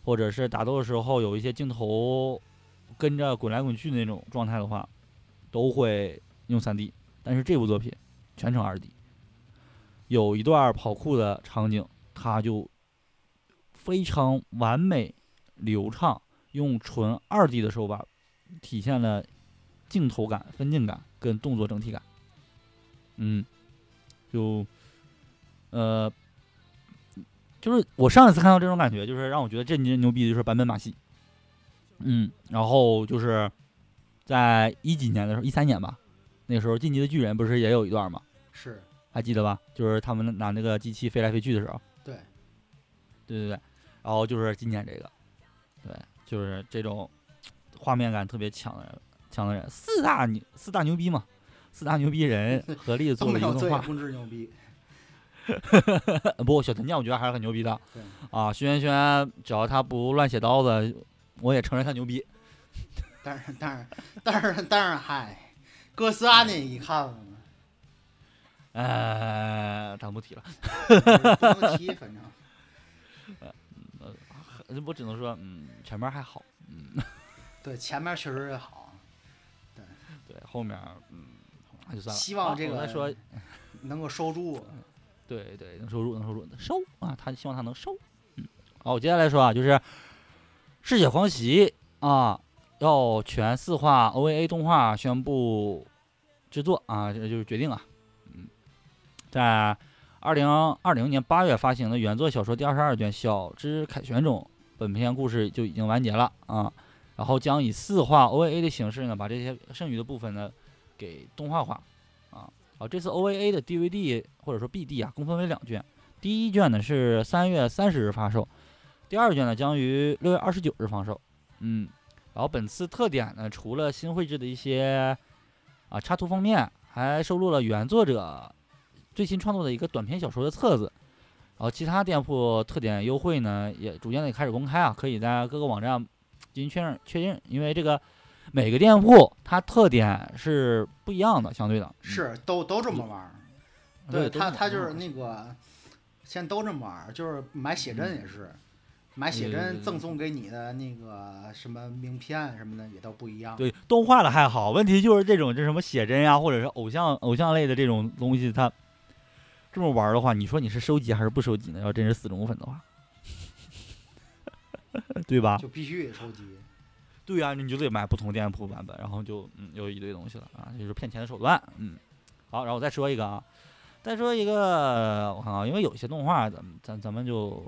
或者是打斗的时候有一些镜头跟着滚来滚去的那种状态的话，都会用 3D。但是这部作品全程 2D，有一段跑酷的场景，它就非常完美流畅，用纯 2D 的手法体现了镜头感、分镜感跟动作整体感。嗯，就呃，就是我上一次看到这种感觉，就是让我觉得这牛牛逼的就是版本马戏。嗯，然后就是在一几年的时候，一三年吧，那时候《进击的巨人》不是也有一段吗？是还记得吧？就是他们拿那个机器飞来飞去的时候。对，对对对，然后就是今年这个，对，就是这种画面感特别强的人，强的人，四大牛四大牛逼嘛，四大牛逼人 (laughs) 合力都做了一个动画。公知牛逼，(laughs) 不，小陈酱我觉得还是很牛逼的对啊。徐辕轩只要他不乱写刀子，我也承认他牛逼。(laughs) 但是但是但是但是嗨，哥斯拉那一看了吗？呃，咱不提了，不能提，反正我只能说，嗯，前面还好，嗯，(laughs) 对前面确实好，对对，后面，嗯，那就算了。希望这个说，能够收住。对对，能收入，能收入能，收啊！他希望他能收。嗯，好，我接下来说啊，就是《嗜血狂袭》啊，要全四话 OVA 动画宣布制作啊，这就是决定啊。嗯，在二零二零年八月发行的原作小说第二十二卷《小之凯旋》中，本片故事就已经完结了啊。然后将以四话 OVA 的形式呢，把这些剩余的部分呢给动画化。好，这次 OVA 的 DVD 或者说 BD 啊，共分为两卷。第一卷呢是三月三十日发售，第二卷呢将于六月二十九日发售。嗯，然后本次特点呢，除了新绘制的一些啊插图封面，还收录了原作者最新创作的一个短篇小说的册子。然后其他店铺特点优惠呢，也逐渐的开始公开啊，可以在各个网站进行确认确认，因为这个每个店铺它特点是不一样的，相对的嗯是都都这么玩儿，对都是他他就是那个，现在都这么玩儿，就是买写真也是，买写真赠送给你的那个什么名片什么的也都不一样。对，动画的还好，问题就是这种这什么写真呀、或者是偶像偶像类的这种东西，它这么玩儿的话，你说你是收集还是不收集呢？要真是死忠粉的话，(laughs) 对吧？就必须得收集。对呀、你就得买不同店铺版本，然后就嗯有一堆东西了啊，这就是骗钱的手段。嗯，好，然后我再说一个啊，再说一个，我看啊，因为有些动画咱咱咱们就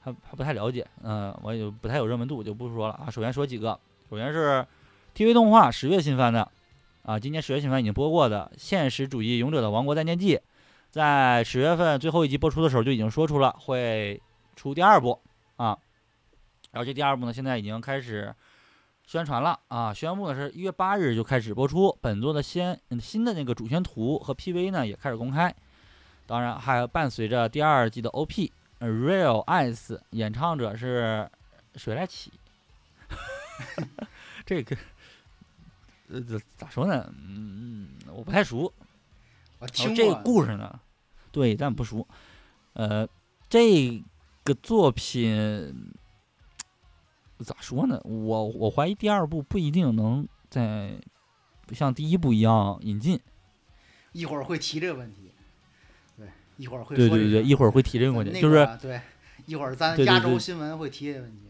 还还不太了解，嗯、我也就不太有热门度，就不说了啊。首先说几个，首先是 TV 动画十月新番的啊，今年十月新番已经播过的《现实主义勇者的王国再见记》，在十月份最后一集播出的时候就已经说出了会出第二部啊，然后这第二部呢现在已经开始。宣传了啊，宣布的是一月八日就开始播出。本作的先嗯新的那个主宣图和 PV 呢也开始公开，当然还伴随着第二季的 OP、呃 Real Eyes，演唱者是谁来起。(laughs) 这个呃咋咋说呢？嗯，我不太熟。我然后这个，故事呢，对，但不熟。呃，这个作品咋说呢？我我怀疑第二部不一定能在像第一部一样引进。一会儿会提这个问题。对，一会儿会对对对对，一会儿会提这个问题，就是对，一会儿咱对对对亚洲新闻会提这个问题。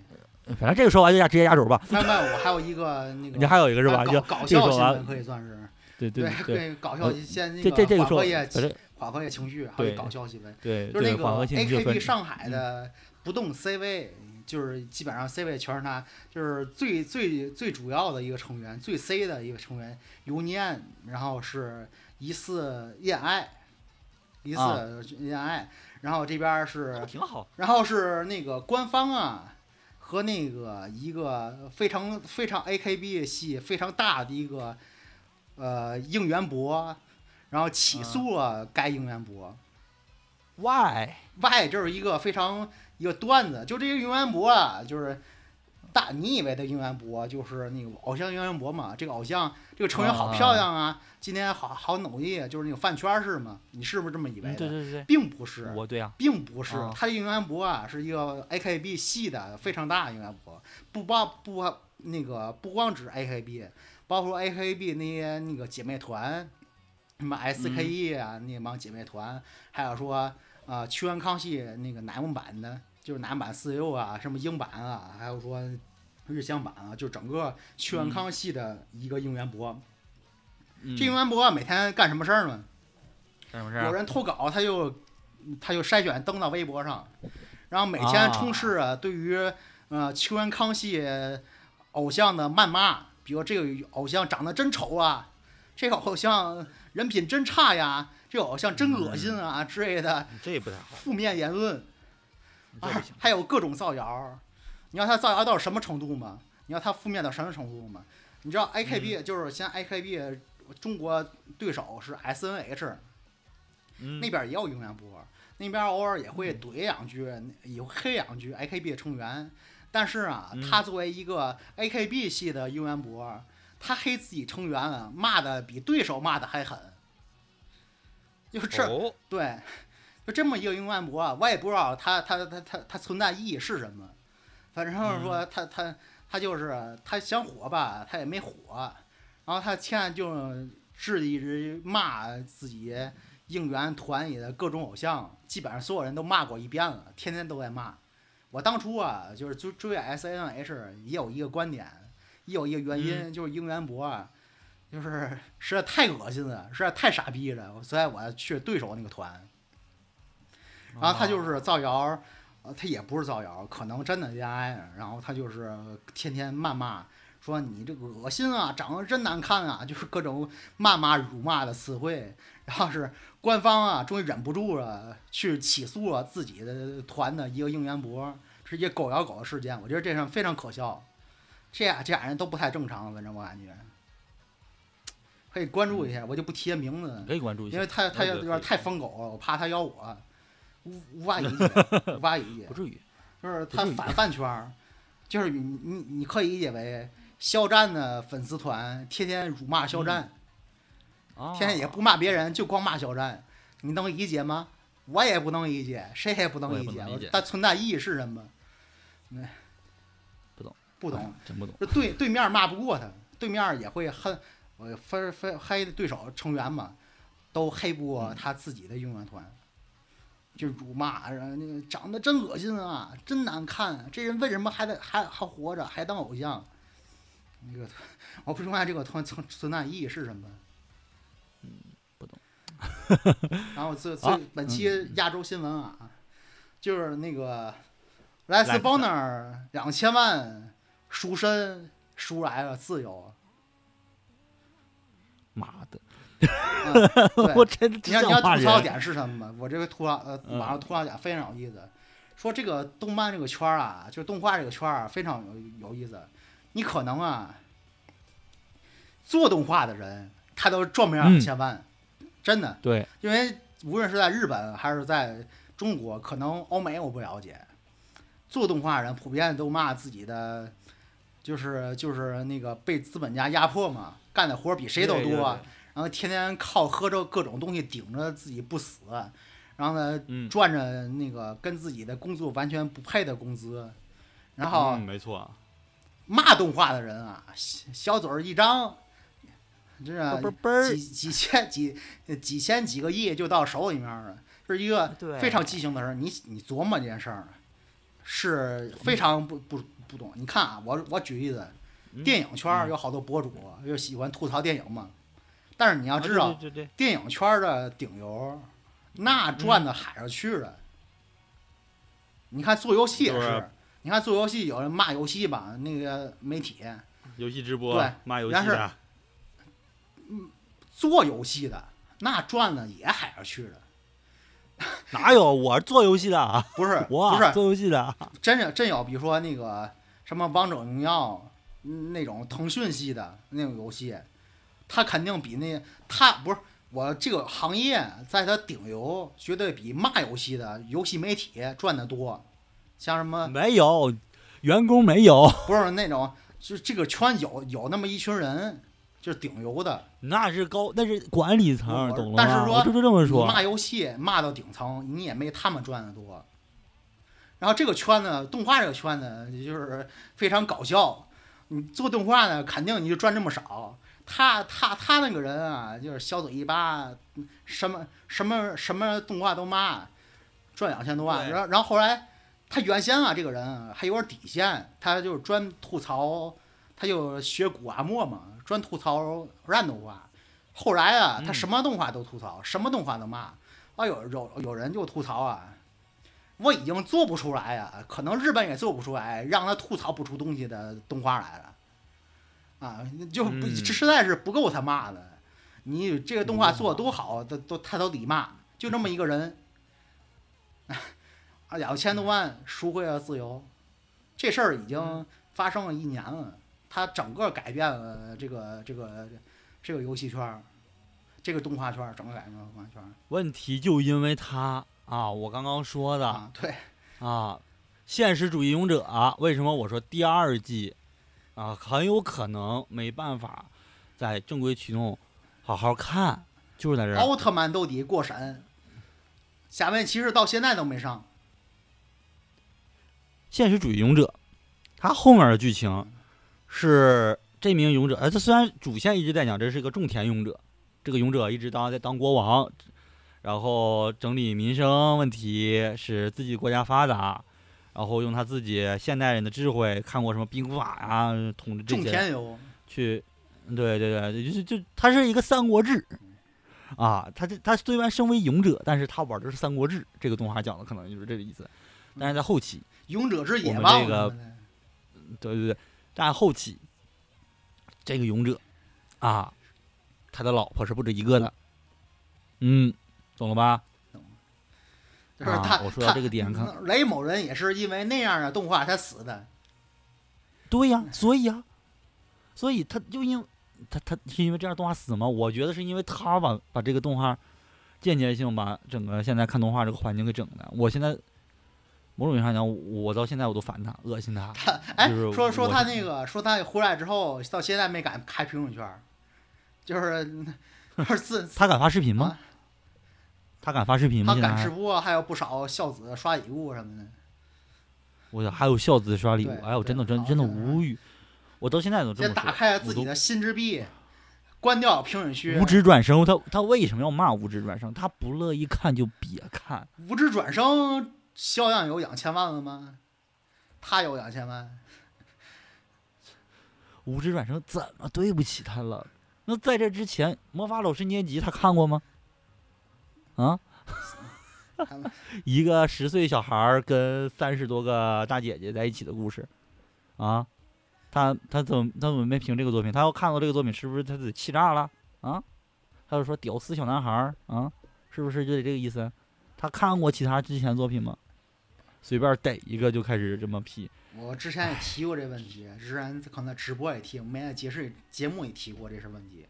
反正这个说完就压直接压轴吧。没有没有，我还有一个那个，你还有一个是吧？就搞笑新闻可以算是，对对对对，(laughs) 搞笑先那这这这个说缓和也反正缓和也情绪，还有对搞笑新闻，对就是那个 AKB 上海的不动 C 位，就是基本上 C 位全是他，就是最最最主要的一个成员，最 C 的一个成员尤尼安，然后是疑似恋爱，疑似啊恋爱，然后这边是挺好。然后是那个官方啊，和那个一个非常非常 AKB 系非常大的一个呃应援博，然后起诉了该应援博。Why？Why 这是一个非常一个段子，就这个应援博啊，就是大你以为的应援博就是那个偶像应援博嘛？这个偶像这个成员好漂亮啊，今天好好努力，就是那个饭圈是吗？你是不是这么以为嗯，的？对对对，并不是，我对啊，并不是啊，他的应援博啊是一个 AKB 系的非常大的应援博，不包不那个不光指 AKB，包括 AKB 那些那个姐妹团，什么 SKE 啊、那帮姐妹团，还有说呃屈原康熙那个乃木坂的，就是乃木坂四六啊，什么英版啊，还有说日向版啊，就整个秋元康系的一个应援博。嗯这应援博每天干什么事儿呢？干什么事儿？有人投稿，他就他就筛选登到微博上，然后每天充斥啊对于呃秋元康系偶像的谩骂，比如这个偶像长得真丑啊，这个偶像人品真差呀，这个偶像真恶心啊之类的这不太好，负面言论，啊这不行。还有各种造谣。你知道他造谣到什么程度吗？你知道他负面到什么程度吗？你知道 AKB、就是现在 AKB 中国对手是 SNH，嗯那边也有应援波，那边偶尔也会怼两句，也会黑两句 AKB 成员。但是啊，嗯他作为一个 AKB 系的应援波，他黑自己成员啊，骂的比对手骂的还狠。就是这、哦，对，就这么一个应援博，我也不知道他他他他他存在意义是什么。反正是说他他他就是他想火吧，他也没火，然后他现在就致力于骂自己应援团里的各种偶像，基本上所有人都骂过一遍了，天天都在骂。我当初啊，就是追追 S N H 也有一个观点，也有一个原因，就是应援博啊，就是实在太恶心了，实在太傻逼了，所以我去对手那个团。然后他就是造谣，呃，他也不是造谣，可能真的恋爱，然后他就是天天谩骂，说你这个恶心啊，长得真难看啊，就是各种谩骂、辱骂的词汇。然后是官方啊，终于忍不住了，去起诉了自己的团的一个应援博，直接狗咬狗的事件。我觉得这上非常可笑，这俩这俩人都不太正常，反正我感觉。可以关注一下，我就不提名字，可以关注一下，因为他他我觉得可以有点太疯狗了，我怕他咬我，无无法理解，(laughs) 无法理解不。至于。就是他反饭圈儿，就是你你你可以理解为肖战的粉丝团天天辱骂肖战，啊，天天也不骂别人，就光骂肖战，你能理解吗？我也不能理解，谁也不能理解不能理解，它存在意义是什么？嗯，不懂，不懂哎，真不懂。就对对面骂不过他，对面也会恨，我分分黑对手成员嘛，都黑不过他自己的应援团，就辱骂，然后那个长得真恶心啊，真难看、啊，这人为什么还得还还活着，还当偶像？那个 (laughs) 我不明白这个存存存在意义是什么。嗯不懂。(laughs) 然后最最啊本期亚洲新闻啊，就是那个莱斯 Lex 邦纳尔两千万赎身赎来了自由。妈的，(laughs) 我真你要你要。吐槽点是什么吗？我这个吐槽呃，嗯网上吐槽点非常有意思，说这个动漫这个圈儿啊，就是动画这个圈儿啊，非常有有意思。你可能啊，做动画的人他都赚不了嗯两千万，真的，对，因为无论是在日本还是在中国，可能欧美我不了解，做动画人普遍都骂自己的，就是就是那个被资本家压迫嘛，干的活儿比谁都多。对对对然后天天靠喝着各种东西顶着自己不死，然后呢嗯，赚着那个跟自己的工作完全不配的工资，然后嗯没错，骂动画的人啊，小小嘴儿一张，这嘣嘣嘣儿几几千几几千几个亿就到手里面了，是一个非常畸形的事儿。你你琢磨这件事儿，是非常不不不懂。你看啊，我我举例子，嗯电影圈有好多博主就喜欢吐槽电影嘛，但是你要啊知道，对对对对电影圈的顶流，那赚的海上去了。你看做游戏也，就是你看做游戏有人骂游戏吧，那个媒体游戏直播对骂游戏但是的，做游戏的那赚的也海上去了，(laughs) 哪有我 (laughs) 做游戏的啊？不是我不是做游戏的，真有真有，比如说那个什么王者荣耀嗯那种腾讯系的那种游戏，它肯定比那他不是我这个行业在他顶流，绝对比骂游戏的游戏媒体赚的多。像什么没有员工没有，(laughs) 不是那种，就是这个圈有有那么一群人，就是顶游的，那是高，那是管理层，懂了吗？但是说就是这么你说，骂游戏骂到顶层，你也没他们赚的多。然后这个圈子，动画这个圈子就是非常搞笑。你做动画呢，肯定你就赚这么少。他他他那个人啊，就是小嘴一巴，什么什么什么动画都骂，赚两千多万。然后然后后来他原先啊，这个人啊还有点底线，他就是专吐槽，他就学古阿莫嘛，专吐槽烂动画。后来啊，他嗯什么动画都吐槽，什么动画都骂。啊，有有有人就吐槽啊，我已经做不出来呀、可能日本也做不出来，让他吐槽不出东西的动画来了。啊，就不实在是不够他骂的。你这个动画做的多好，都都他都得骂，就这么一个人，(laughs) 啊，两千多万赎回了自由，这事儿已经发生了一年了，他整个改变了这个这个这个游戏圈儿，这个动画圈儿，整个改变了动画圈儿。问题就因为他啊，我刚刚说的啊，对，啊，现实主义勇者、啊为什么我说第二季啊很有可能没办法在正规渠动好好看，就是在这儿。奥特曼都得过审，假面骑士到现在都没上，现实主义勇者，他后面的剧情是这名勇者，哎，他虽然主线一直在讲这是个种田勇者，这个勇者一直当在当国王，然后整理民生问题，使自己国家发达，然后用他自己现代人的智慧，看过什么兵法呀、统治这种些去，对对对，就是就他是一个三国志。啊，他这他虽然身为勇者，但是他玩的是《三国志》，这个动画讲的可能就是这个意思。但是在后期，勇者之野我们望这个对对对，但后期这个勇者啊，他的老婆是不止一个的，嗯，懂了吧？啊就是他，我说到这个点看他雷某人也是因为那样的动画才死的，对呀，所以呀，所以他就因他他是因为这样动画死吗？我觉得是因为他把把这个动画间接性把整个现在看动画这个环境给整的。我现在某种意义上讲，我到现在我都烦他，恶心他。他哎，就是说说他那个说他回来之后到现在没敢开评论圈，就是 (laughs) 就是自他敢发视频吗？啊他敢发视频吗？他敢直播，还有不少孝子刷礼物什么的。我操，还有孝子刷礼物，哎呦，真的真真的无语。我到现在都这先么说。打开了自己我的心之壁，关掉评论区。无知转生，他他为什么要骂无知转生？他不乐意看就别看。无知转生销量有两千万了吗？他有两千万，无知转生怎么对不起他了？那在这之前，《魔法老师年级》他看过吗？啊，(laughs) 一个十岁小孩儿跟三十多个大姐姐在一起的故事，啊，他他怎么他怎么没评这个作品？他要看到这个作品，是不是他得气炸了啊？他就说屌丝小男孩儿啊，是不是就得这个意思？他看过其他之前作品吗？随便逮一个就开始这么批，我之前也提过这问题，之前可能在直播也提，没在解释节目也提过这是问题。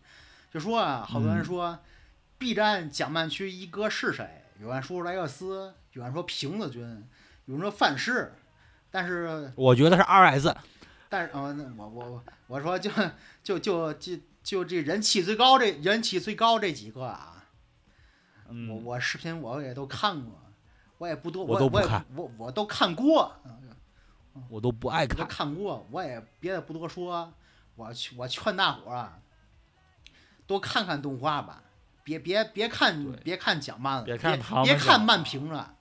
就说啊，好多人嗯说、B 站蒋曼区一哥是谁？有人说莱克斯，有人说瓶子君，有人说范式，但是我觉得是 R S。但是呃，那我我我说就就就就就这人气最高这人气最高这几个啊，我嗯，我视频我也都看过，我也不多，我我我也都不看我我都看过，我都不爱看。看过，我也别的不多说，我劝我劝大伙儿啊，多看看动画吧，别别别看对别看讲慢了，别看他们别看讲漫评了，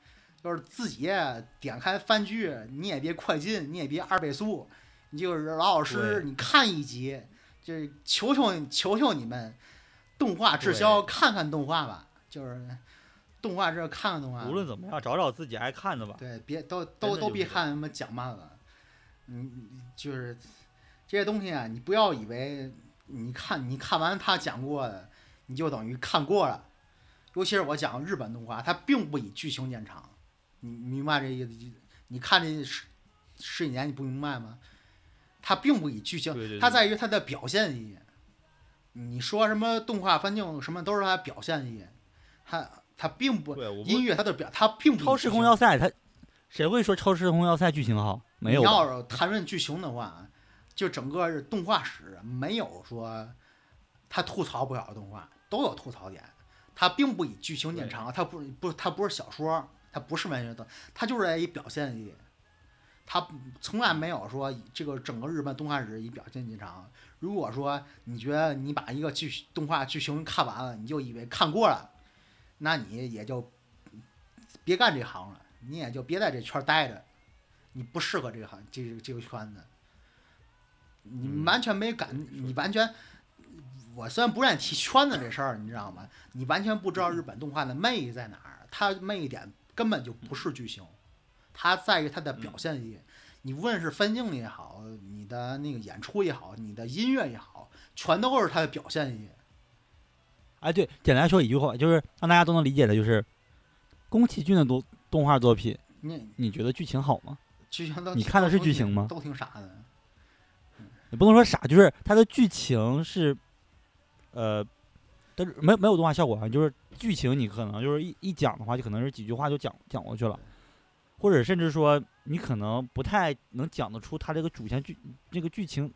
就是自己点开番剧，你也别快进，你也别二倍速，你就是老老实实你看一集，就是求求求求你们，动画滞销，看看动画吧，就是动画这看看动画，无论怎么样，找找自己爱看的吧。对，别都都都别看什么讲慢了，嗯，就是这些东西啊，你不要以为你看你看完他讲过的，你就等于看过了。尤其是我讲日本动画，它并不以剧情见长，你明白这意思？你看这十十几年，你不明白吗？它并不以剧情，对对对它在于它的表现力。你说什么动画分镜什么都是它表现力，它它并不音乐它的表，它并不超时空要塞，它谁会说超时空要塞剧情好？没有你吧。要是谈论剧情的话，就整个动画史没有说他吐槽不了的动画，都有吐槽点。它并不以剧情见长，它不不它不是小说，它不是文学的，它就是以表现力。它从来没有说这个整个日本动画史以表现见长。如果说你觉得你把一个剧动画剧情看完了，你就以为看过了，那你也就别干这行了，你也就别在这圈儿待着。你不适合这个行这个这个圈子，你嗯完全没感，你完全，我虽然不愿意提圈子这事儿，你知道吗？你完全不知道日本动画的魅力在哪儿，它魅力点根本就不是剧情，它在于它的表现力。你无论是分镜也好，你的那个演出也好，你的音乐也好，全都是它的表现力。哎，对，简单说一句话，就是让大家都能理解的，就是宫崎骏的动动画作品，你你觉得剧情好吗？剧情都你看的是剧情吗都挺傻的。你不能说傻，就是它的剧情是，呃，但是没有没有动画效果啊，就是剧情你可能就是一一讲的话，就可能是几句话就讲讲过去了，或者甚至说你可能不太能讲得出它这个主线剧这个剧情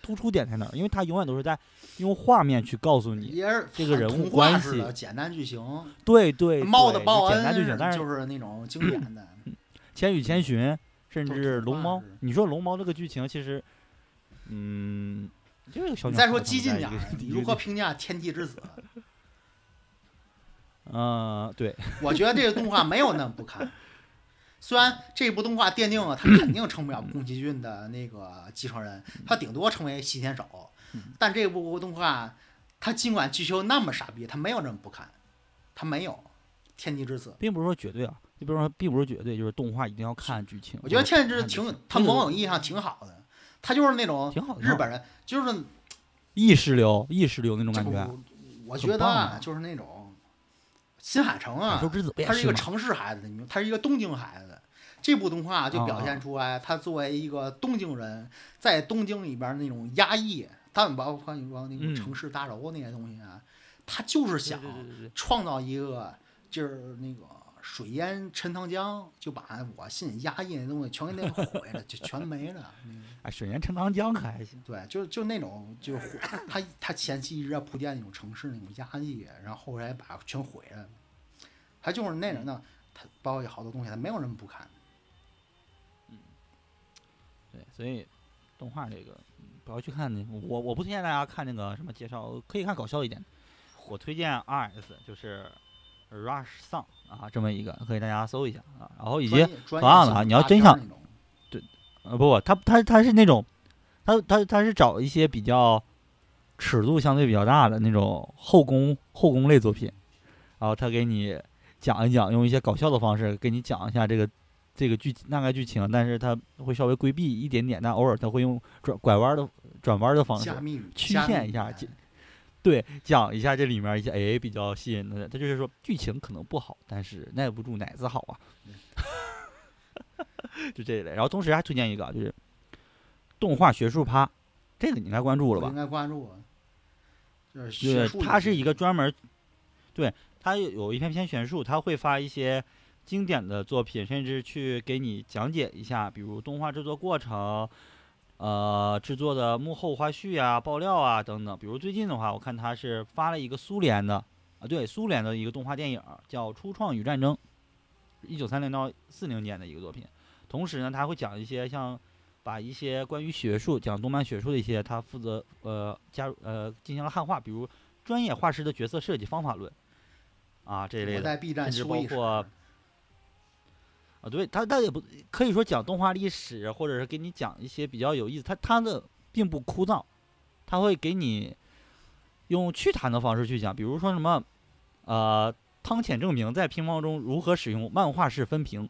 突出点在哪儿，因为它永远都是在用画面去告诉你，这个人物关系简单剧情，对对，猫的对报恩就简单剧情，但是就是那种经典的。(clears throat) 千与千寻，甚至龙猫你说龙猫这个剧情其实，嗯，这个小你再说激进点你如何评价《天地之子》？(laughs) 嗯，对，我觉得这个动画没有那么不堪。虽然这部动画奠定了他肯定成不了宫崎骏的那个继承人，他顶多成为西天守嗯，但这部动画，他尽管剧情那么傻逼，他没有那么不堪，他没有《天地之子》。并不是说绝对啊，你比如说，并不是绝对，就是动画一定要看剧情。我觉得《天地之子》挺，它某种意义上挺好的，它就是那种日本人，就是意识流，意识流那种感觉。我觉得啊，啊就是那种新海诚啊他是一个城市孩子，他是一个东京孩子。这部动画就表啊现出来，他作为一个东京人，在东京里边那种压抑，但包括你说那种嗯城市大楼那些东西啊，他就是想创造一个，就是那个水淹陈塘江，就把我心里压抑的东西全给那毁了，就全没了。那个哎，水淹陈塘江可还行。对，就就那种就他他前期一直在铺垫那种城市那种压抑，然后后来把全毁了。他就是那种呢，他包括好多东西他没有人不看。嗯对，所以动画这个嗯不要去看那，我我不推荐大家看那个什么介绍，可以看搞笑一点。我推荐 R S，就是 Rush Song 啊，这么一个，可以大家搜一下啊。然后以及同样的啊业性大你要真想片儿那种呃，不不，他他他是那种，他他他是找一些比较尺度相对比较大的那种后宫后宫类作品，然后他给你讲一讲，用一些搞笑的方式给你讲一下这个这个剧大概剧情，但是他会稍微规避一点点，但偶尔他会用转拐弯的转弯的方式曲线一下言对讲一下这里面一些哎比较吸引的，他就是说剧情可能不好，但是耐不住奶子好啊，(laughs) 就这一类。然后同时还推荐一个就是动画学术趴，这个你应该关注了吧我应？该关注啊。就是对学，术它是一个专门儿，对，它有有一篇篇选述，它会发一些经典的作品，甚至去给你讲解一下，比如动画制作过程，呃，制作的幕后花絮啊、爆料啊等等。比如最近的话，我看他是发了一个苏联的啊，对，苏联的一个动画电影叫《初创与战争》，一九三零到四零年的一个作品。同时呢，他会讲一些像把一些关于学术讲动漫学术的一些，他负责呃加入呃进行了汉化，比如专业画师的角色设计方法论啊这一类的，包括啊对他，他也不可以说讲动画历史，或者是给你讲一些比较有意思。他他的并不枯燥，他会给你用趣谈的方式去讲，比如说什么，呃，汤浅证明在乒乓中如何使用漫画式分屏。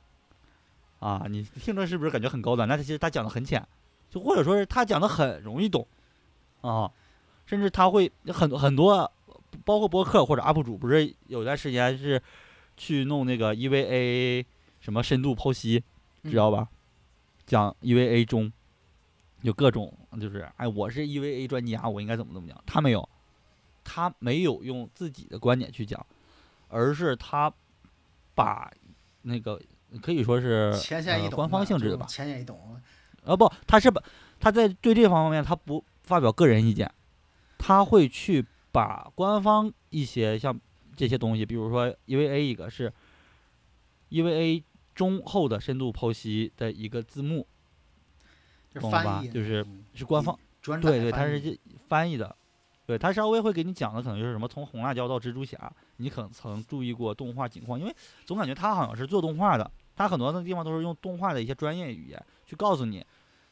啊，你听着是不是感觉很高端？那他其实他讲的很浅，就或者说是他讲的很容易懂，啊，甚至他会很多很多，包括播客或者 UP 主，不是有段时间是去弄那个 EVA 什么深度剖析，知道吧？讲 EVA 中有各种，就是哎，我是 EVA 专家，我应该怎么怎么讲？他没有，他没有用自己的观点去讲，而是他把那个。可以说是呃官方性质的吧，浅显易懂。呃不，他是把他在对这方面他不发表个人意见，他会去把官方一些像这些东西，比如说 EVA 一个是 EVA 中后的深度剖析的一个字幕，懂了吧？就是是官方，对对，他是翻译的，对他稍微会给你讲的可能就是什么从红辣椒到蜘蛛侠，你可能曾注意过动画情况，因为总感觉他好像是做动画的。他很多的地方都是用动画的一些专业语言去告诉你，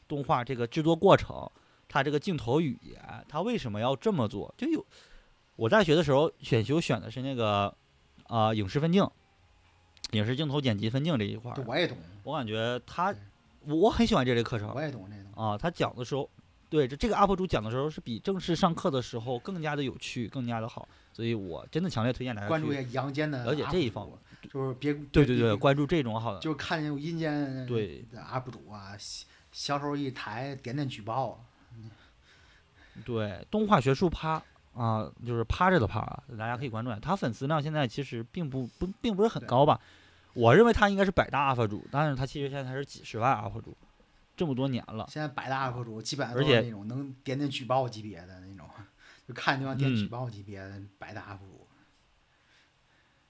动画这个制作过程，他这个镜头语言，他为什么要这么做？就有我在学的时候选修选的是那个啊影视分镜，影视镜头剪辑分镜这一块儿。我也懂。我感觉他，我很喜欢这类课程。我也懂这个。啊，他讲的时候，对这这个 UP 主讲的时候是比正式上课的时候更加的有趣，更加的好，所以我真的强烈推荐大家关注一下阳间的了解这一方面。就是别对对对，关注这种好的，就是看见有阴间对 UP 主啊，小手一抬，点点举报。对，动画学术趴啊，就是趴着的趴，大家可以关注一下。他粉丝量现在其实并不不并不是很高吧？我认为他应该是百大 UP 主，但是他其实现在才是几十万 UP 主，这么多年了。现在百大 UP 主基本上都是那种能点点举报级别的那种，就看就要点举报级别的百大 UP 主。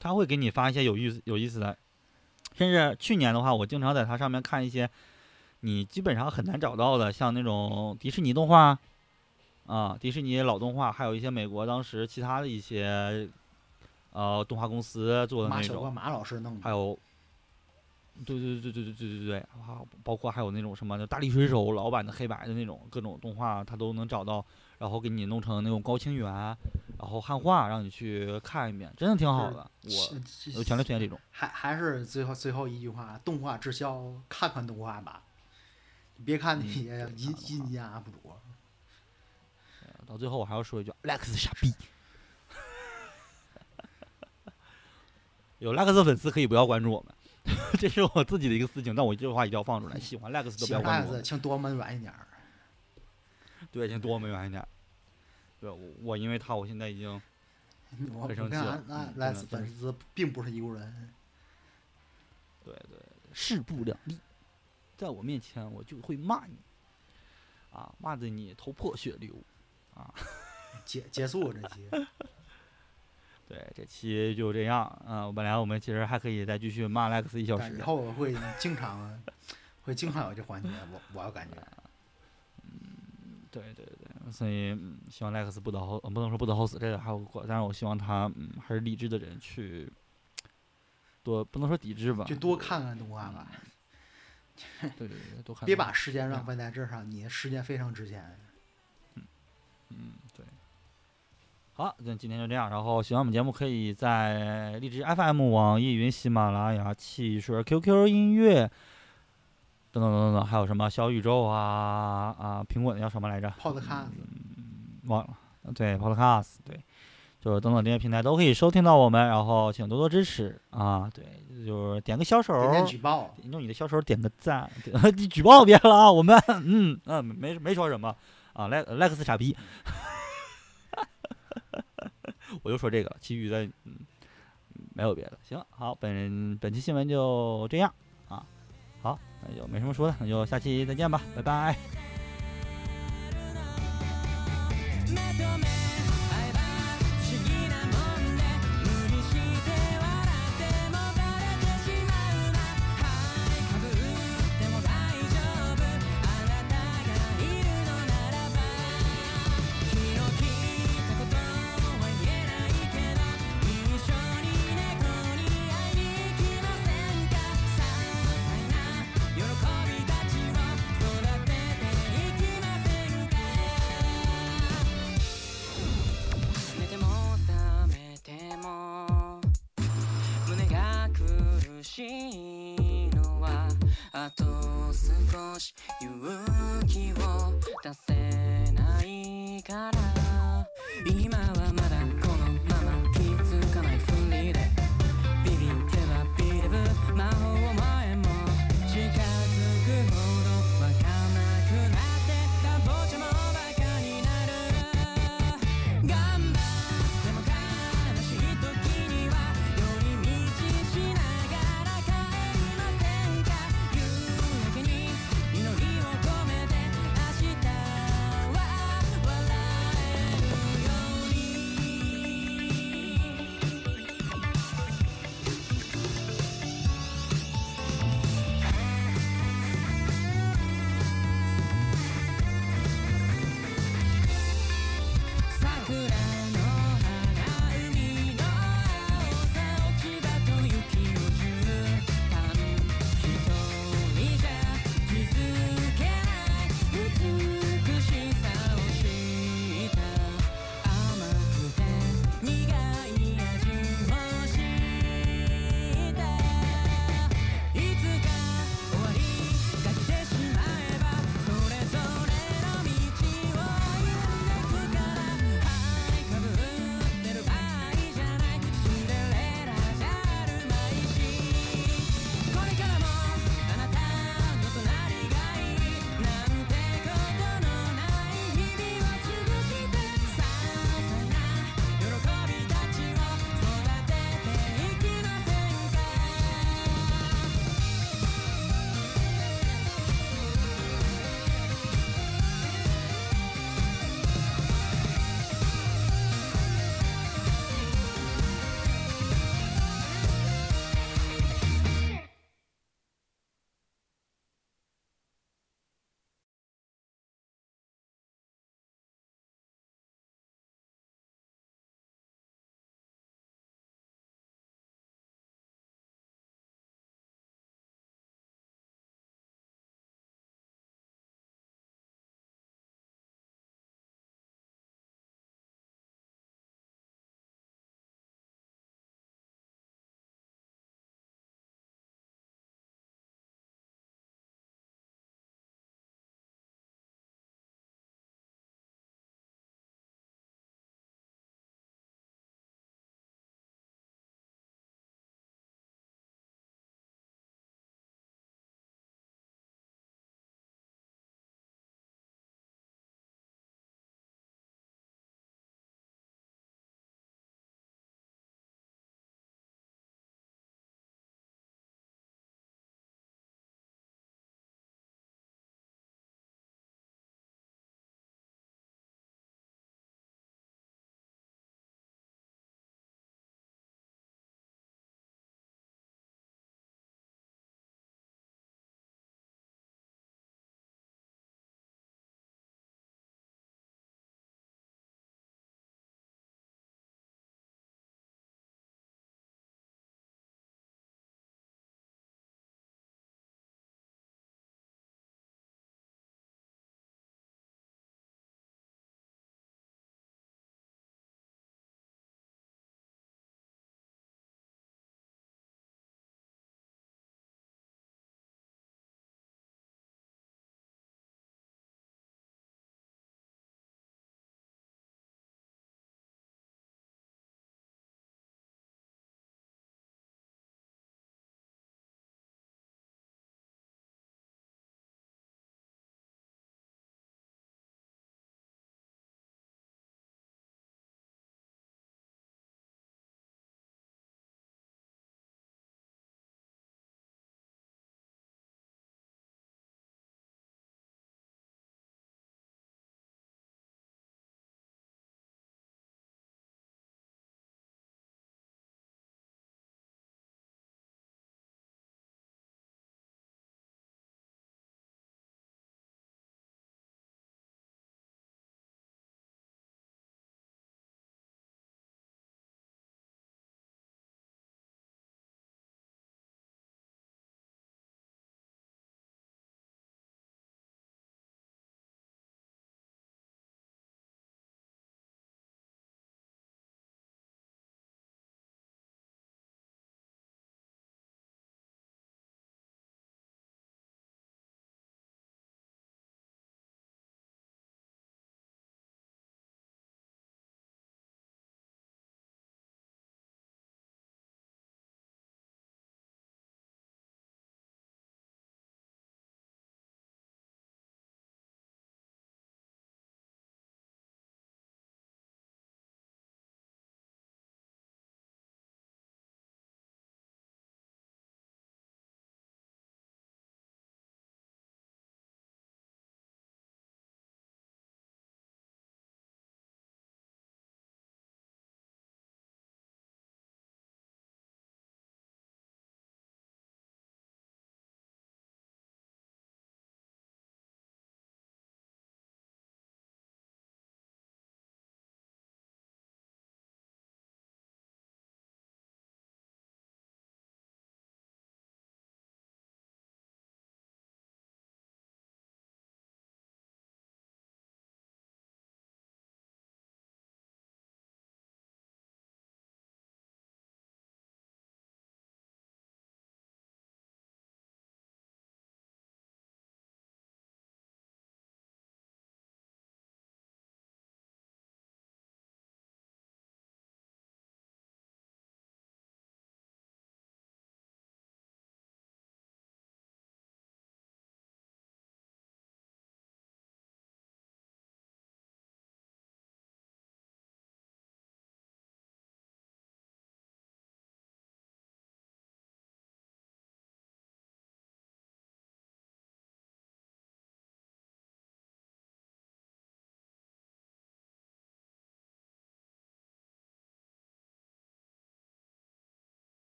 他会给你发一些有意思、有意思的，甚至去年的话，我经常在他上面看一些你基本上很难找到的，像那种迪士尼动画啊，迪士尼老动画，还有一些美国当时其他的一些呃动画公司做的那种。马老师弄的。还有，对对对对对对对对对，包括还有那种什么大力水手老版的黑白的那种各种动画，他都能找到，然后给你弄成那种高清源。然后汉化让你去看一遍，真的挺好的。我我强烈推荐这种。还还是最后最后一句话，动画滞销，看看动画吧，别看那些阴阴间 UP 主。到最后我还要说一句，Lex 傻逼。有 Lex 粉丝可以不要关注我们，这是我自己的一个私情，但我这句话一定要放出来。喜欢 Lex 的不要关注我。请多我们远一点。对，请多我们远一点。对，我我因为他，我现在已经 (laughs) 很生气了。那莱斯粉丝并不是一个人。对对，势不两立，在我面前我就会骂你，啊，骂的你头破血流，啊。(laughs) 结结束这期。(laughs) 对，这期就这样。嗯，本来我们其实还可以再继续骂莱克斯一小时。以后会经常会经常有这环节，我我感觉。(laughs) 嗯，对对对。所以，希望莱克斯不得好，不能说不得好死，这个还有过。但是我希望他，嗯，还是理智的人去多，不能说抵制吧，就多看看动画吧。对对对，多看。别把时间浪费在这上，你的时间非常值钱。嗯嗯，对。好，那今天就这样。然后，喜欢我们节目，可以在荔枝 FM、网易云、喜马拉雅、汽水、QQ 音乐。等等等等等，还有什么小宇宙啊啊，苹果的叫什么来着？Podcast，忘了。对，Podcast，对，就是等等这些平台都可以收听到我们，然后请多多支持啊！对，就是点个小手，点点举报，用你的小手点个赞，你 (laughs) 举报别了啊！我们嗯嗯没没说什么啊，莱莱克斯傻逼，(laughs) 我就说这个了，其余的嗯没有别的。行，好，本本期新闻就这样啊，好。那就没什么说的，那就下期再见吧，拜拜。